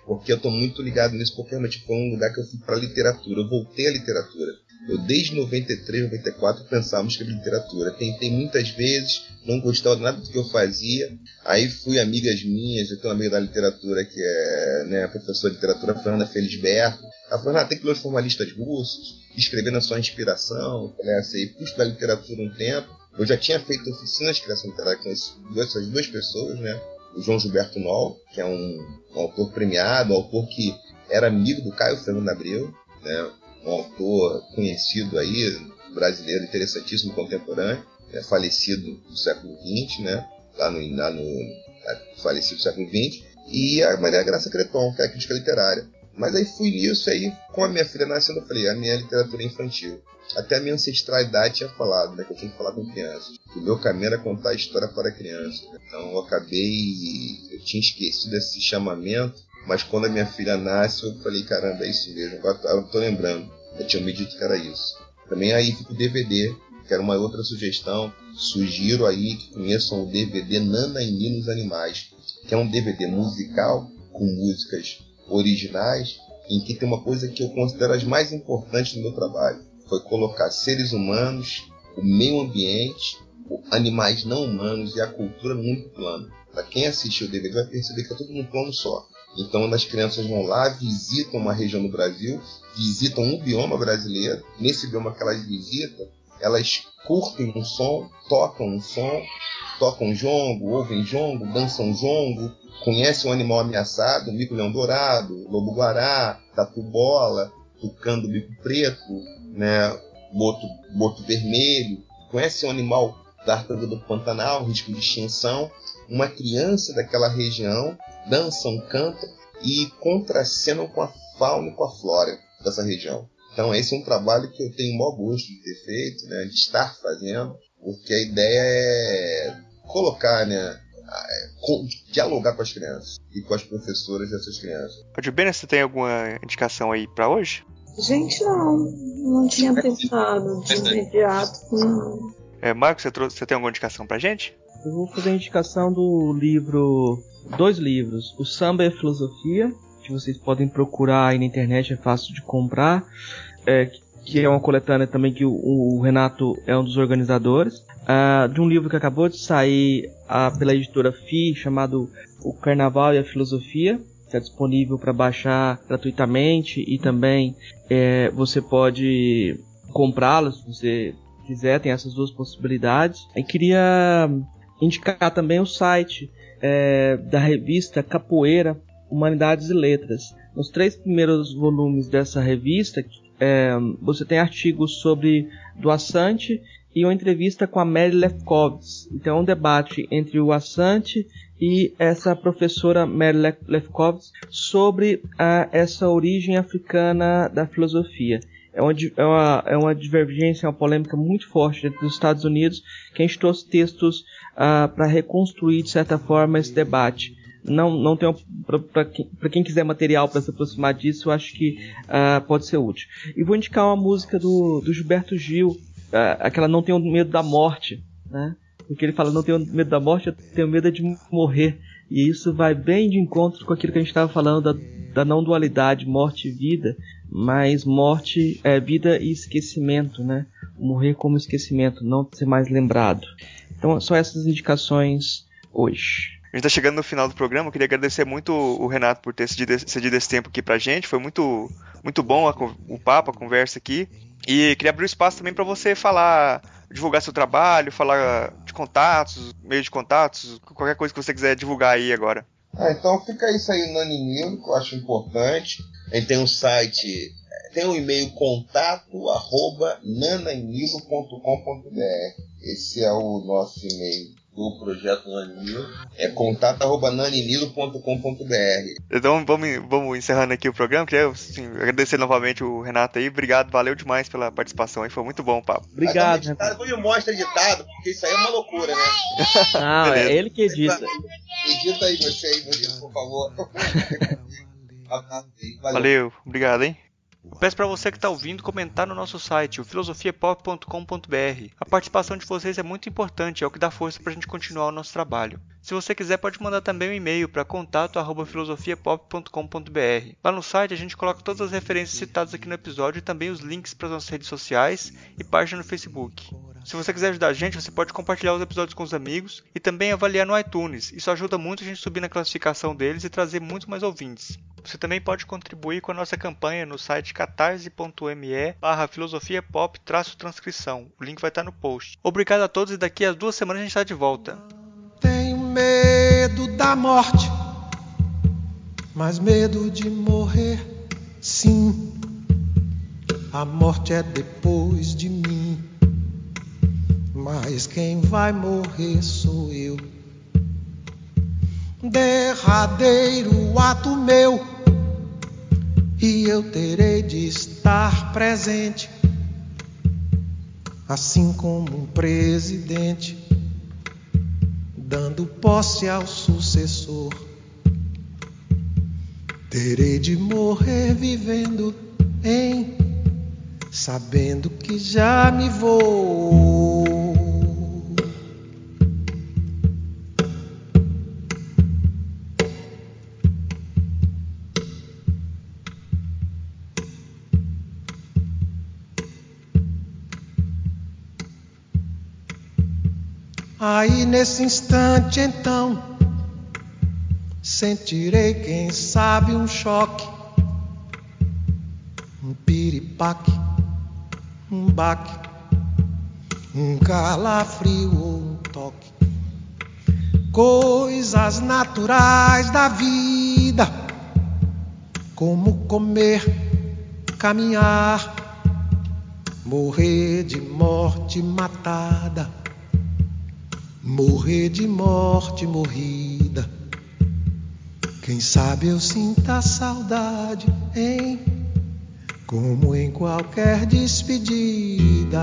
porque eu estou muito ligado nisso, porque realmente foi um lugar que eu fui para literatura, eu voltei à literatura. Eu desde 93, 94 pensava em escrever literatura. Tentei muitas vezes, não gostava de nada do que eu fazia. Aí fui amigas minhas, eu tenho uma amiga da literatura que é né, a professora de literatura Fernanda Felisberto. Ela falou, ah, tem que ler os formalistas russos, escrever na sua inspiração. Eu falei assim, fui estudar literatura um tempo. Eu já tinha feito oficinas de criação literária com essas duas pessoas, né? O João Gilberto Noll, que é um, um autor premiado, um autor que era amigo do Caio Fernando Abreu, né? Um autor conhecido aí, brasileiro interessantíssimo, contemporâneo, né, falecido no século XX, né, lá no, lá no falecido no século XX, e a Maria Graça Creton, que é a crítica literária. Mas aí fui nisso, aí com a minha filha nascendo, eu falei, a minha literatura infantil. Até a minha ancestralidade tinha falado, né, que eu tinha que falar com crianças. O meu caminho era contar a história para crianças. Então eu acabei, eu tinha esquecido esse chamamento, mas quando a minha filha nasce, eu falei, caramba, é isso mesmo, agora eu tô lembrando. Eu tinha me dito que era isso. Também aí fica o DVD, que era uma outra sugestão. Sugiro aí que conheçam o DVD Nana e Ninos Animais, que é um DVD musical com músicas originais, em que tem uma coisa que eu considero as mais importantes do meu trabalho. Foi colocar seres humanos, o meio ambiente, animais não humanos e a cultura único plano. Para quem assistiu o DVD vai perceber que é tudo num plano só. Então as crianças vão lá, visitam uma região do Brasil, visitam um bioma brasileiro. Nesse bioma que elas visitam, elas curtem um som, tocam um som, tocam jongo, ouvem jongo, dançam jongo, conhecem um animal ameaçado, mico-leão dourado, lobo-guará, tatu-bola, do bico preto, né, boto, boto vermelho, conhecem um animal tartaruga do Pantanal, risco de extinção. Uma criança daquela região dançam, cantam e contracenam com a fauna e com a flora dessa região. Então esse é um trabalho que eu tenho o maior gosto de ter feito, né, de estar fazendo, porque a ideia é colocar, né, dialogar com as crianças e com as professoras dessas crianças. Bene, você tem alguma indicação aí para hoje? Gente, não. Não tinha pensado de imediato. Não. É, Marcos, você, trouxe, você tem alguma indicação pra gente? Eu vou fazer a indicação do livro. Dois livros. O Samba e a Filosofia, que vocês podem procurar aí na internet, é fácil de comprar. É, que é uma coletânea também que o, o Renato é um dos organizadores. Uh, de um livro que acabou de sair uh, pela editora FI, chamado O Carnaval e a Filosofia. Está disponível para baixar gratuitamente e também é, você pode comprá-lo se você quiser, tem essas duas possibilidades. Eu queria indicar também o site é, da revista Capoeira Humanidades e Letras. Nos três primeiros volumes dessa revista, é, você tem artigos sobre do Assante e uma entrevista com a Mary Lefkowitz. Então, é um debate entre o Assante e essa professora Mary Lefkowitz sobre a, essa origem africana da filosofia é uma, é uma, é uma divergência, uma polêmica muito forte dentro dos Estados Unidos, que a gente trouxe textos uh, para reconstruir, de certa forma, esse debate. Não, não tem para quem, quem, quiser material para se aproximar disso, eu acho que uh, pode ser útil. E vou indicar uma música do, do Gilberto Gil, uh, aquela Não Tenho Medo da Morte, né? Porque ele fala, não tenho medo da morte, eu tenho medo de morrer. E isso vai bem de encontro com aquilo que a gente estava falando da, da não dualidade, morte e vida, mas morte é vida e esquecimento, né? Morrer como esquecimento, não ser mais lembrado. Então, só essas indicações hoje. A gente está chegando no final do programa. Eu queria agradecer muito o Renato por ter cedido, esse tempo aqui pra gente. Foi muito, muito bom a, o papo, a conversa aqui. E queria abrir o espaço também para você falar, divulgar seu trabalho, falar de contatos, meio de contatos, qualquer coisa que você quiser divulgar aí agora. Ah, então fica isso aí no Aninilo, que eu acho importante. A gente tem um site, tem um e-mail contato arroba nanainilo.com.br. Esse é o nosso e-mail do projeto Naninilo. É contato arroba naninilo.com.br. Então vamos, vamos encerrando aqui o programa. Queria assim, agradecer novamente o Renato aí. Obrigado, valeu demais pela participação aí. Foi muito bom o papo. Obrigado. Depois me mostra editado, porque isso aí é uma loucura, né? Não, é ele que edita. Edita aí você aí, por favor. [LAUGHS] Valeu. Valeu, obrigado, hein? Peço para você que está ouvindo comentar no nosso site, o filosofiapop.com.br. A participação de vocês é muito importante, é o que dá força para a gente continuar o nosso trabalho. Se você quiser, pode mandar também um e-mail para contato@filosofiapop.com.br. Lá no site a gente coloca todas as referências citadas aqui no episódio e também os links para as nossas redes sociais e página no Facebook. Se você quiser ajudar a gente, você pode compartilhar os episódios com os amigos e também avaliar no iTunes. Isso ajuda muito a gente subir na classificação deles e trazer muito mais ouvintes. Você também pode contribuir com a nossa campanha no site catarse.me barra filosofia pop transcrição. O link vai estar no post. Obrigado a todos e daqui a duas semanas a gente está de volta. Medo da morte, mas medo de morrer, sim. A morte é depois de mim, mas quem vai morrer sou eu. Derradeiro ato meu e eu terei de estar presente, assim como um presidente, dando posse ao sucessor. Terei de morrer vivendo em, sabendo que já me vou. Aí nesse instante então sentirei, quem sabe, um choque, um piripaque, um baque, um calafrio ou um toque. Coisas naturais da vida, como comer, caminhar, morrer de morte matada morrer de morte morrida. Quem sabe eu sinta saudade, hein? Como em qualquer despedida.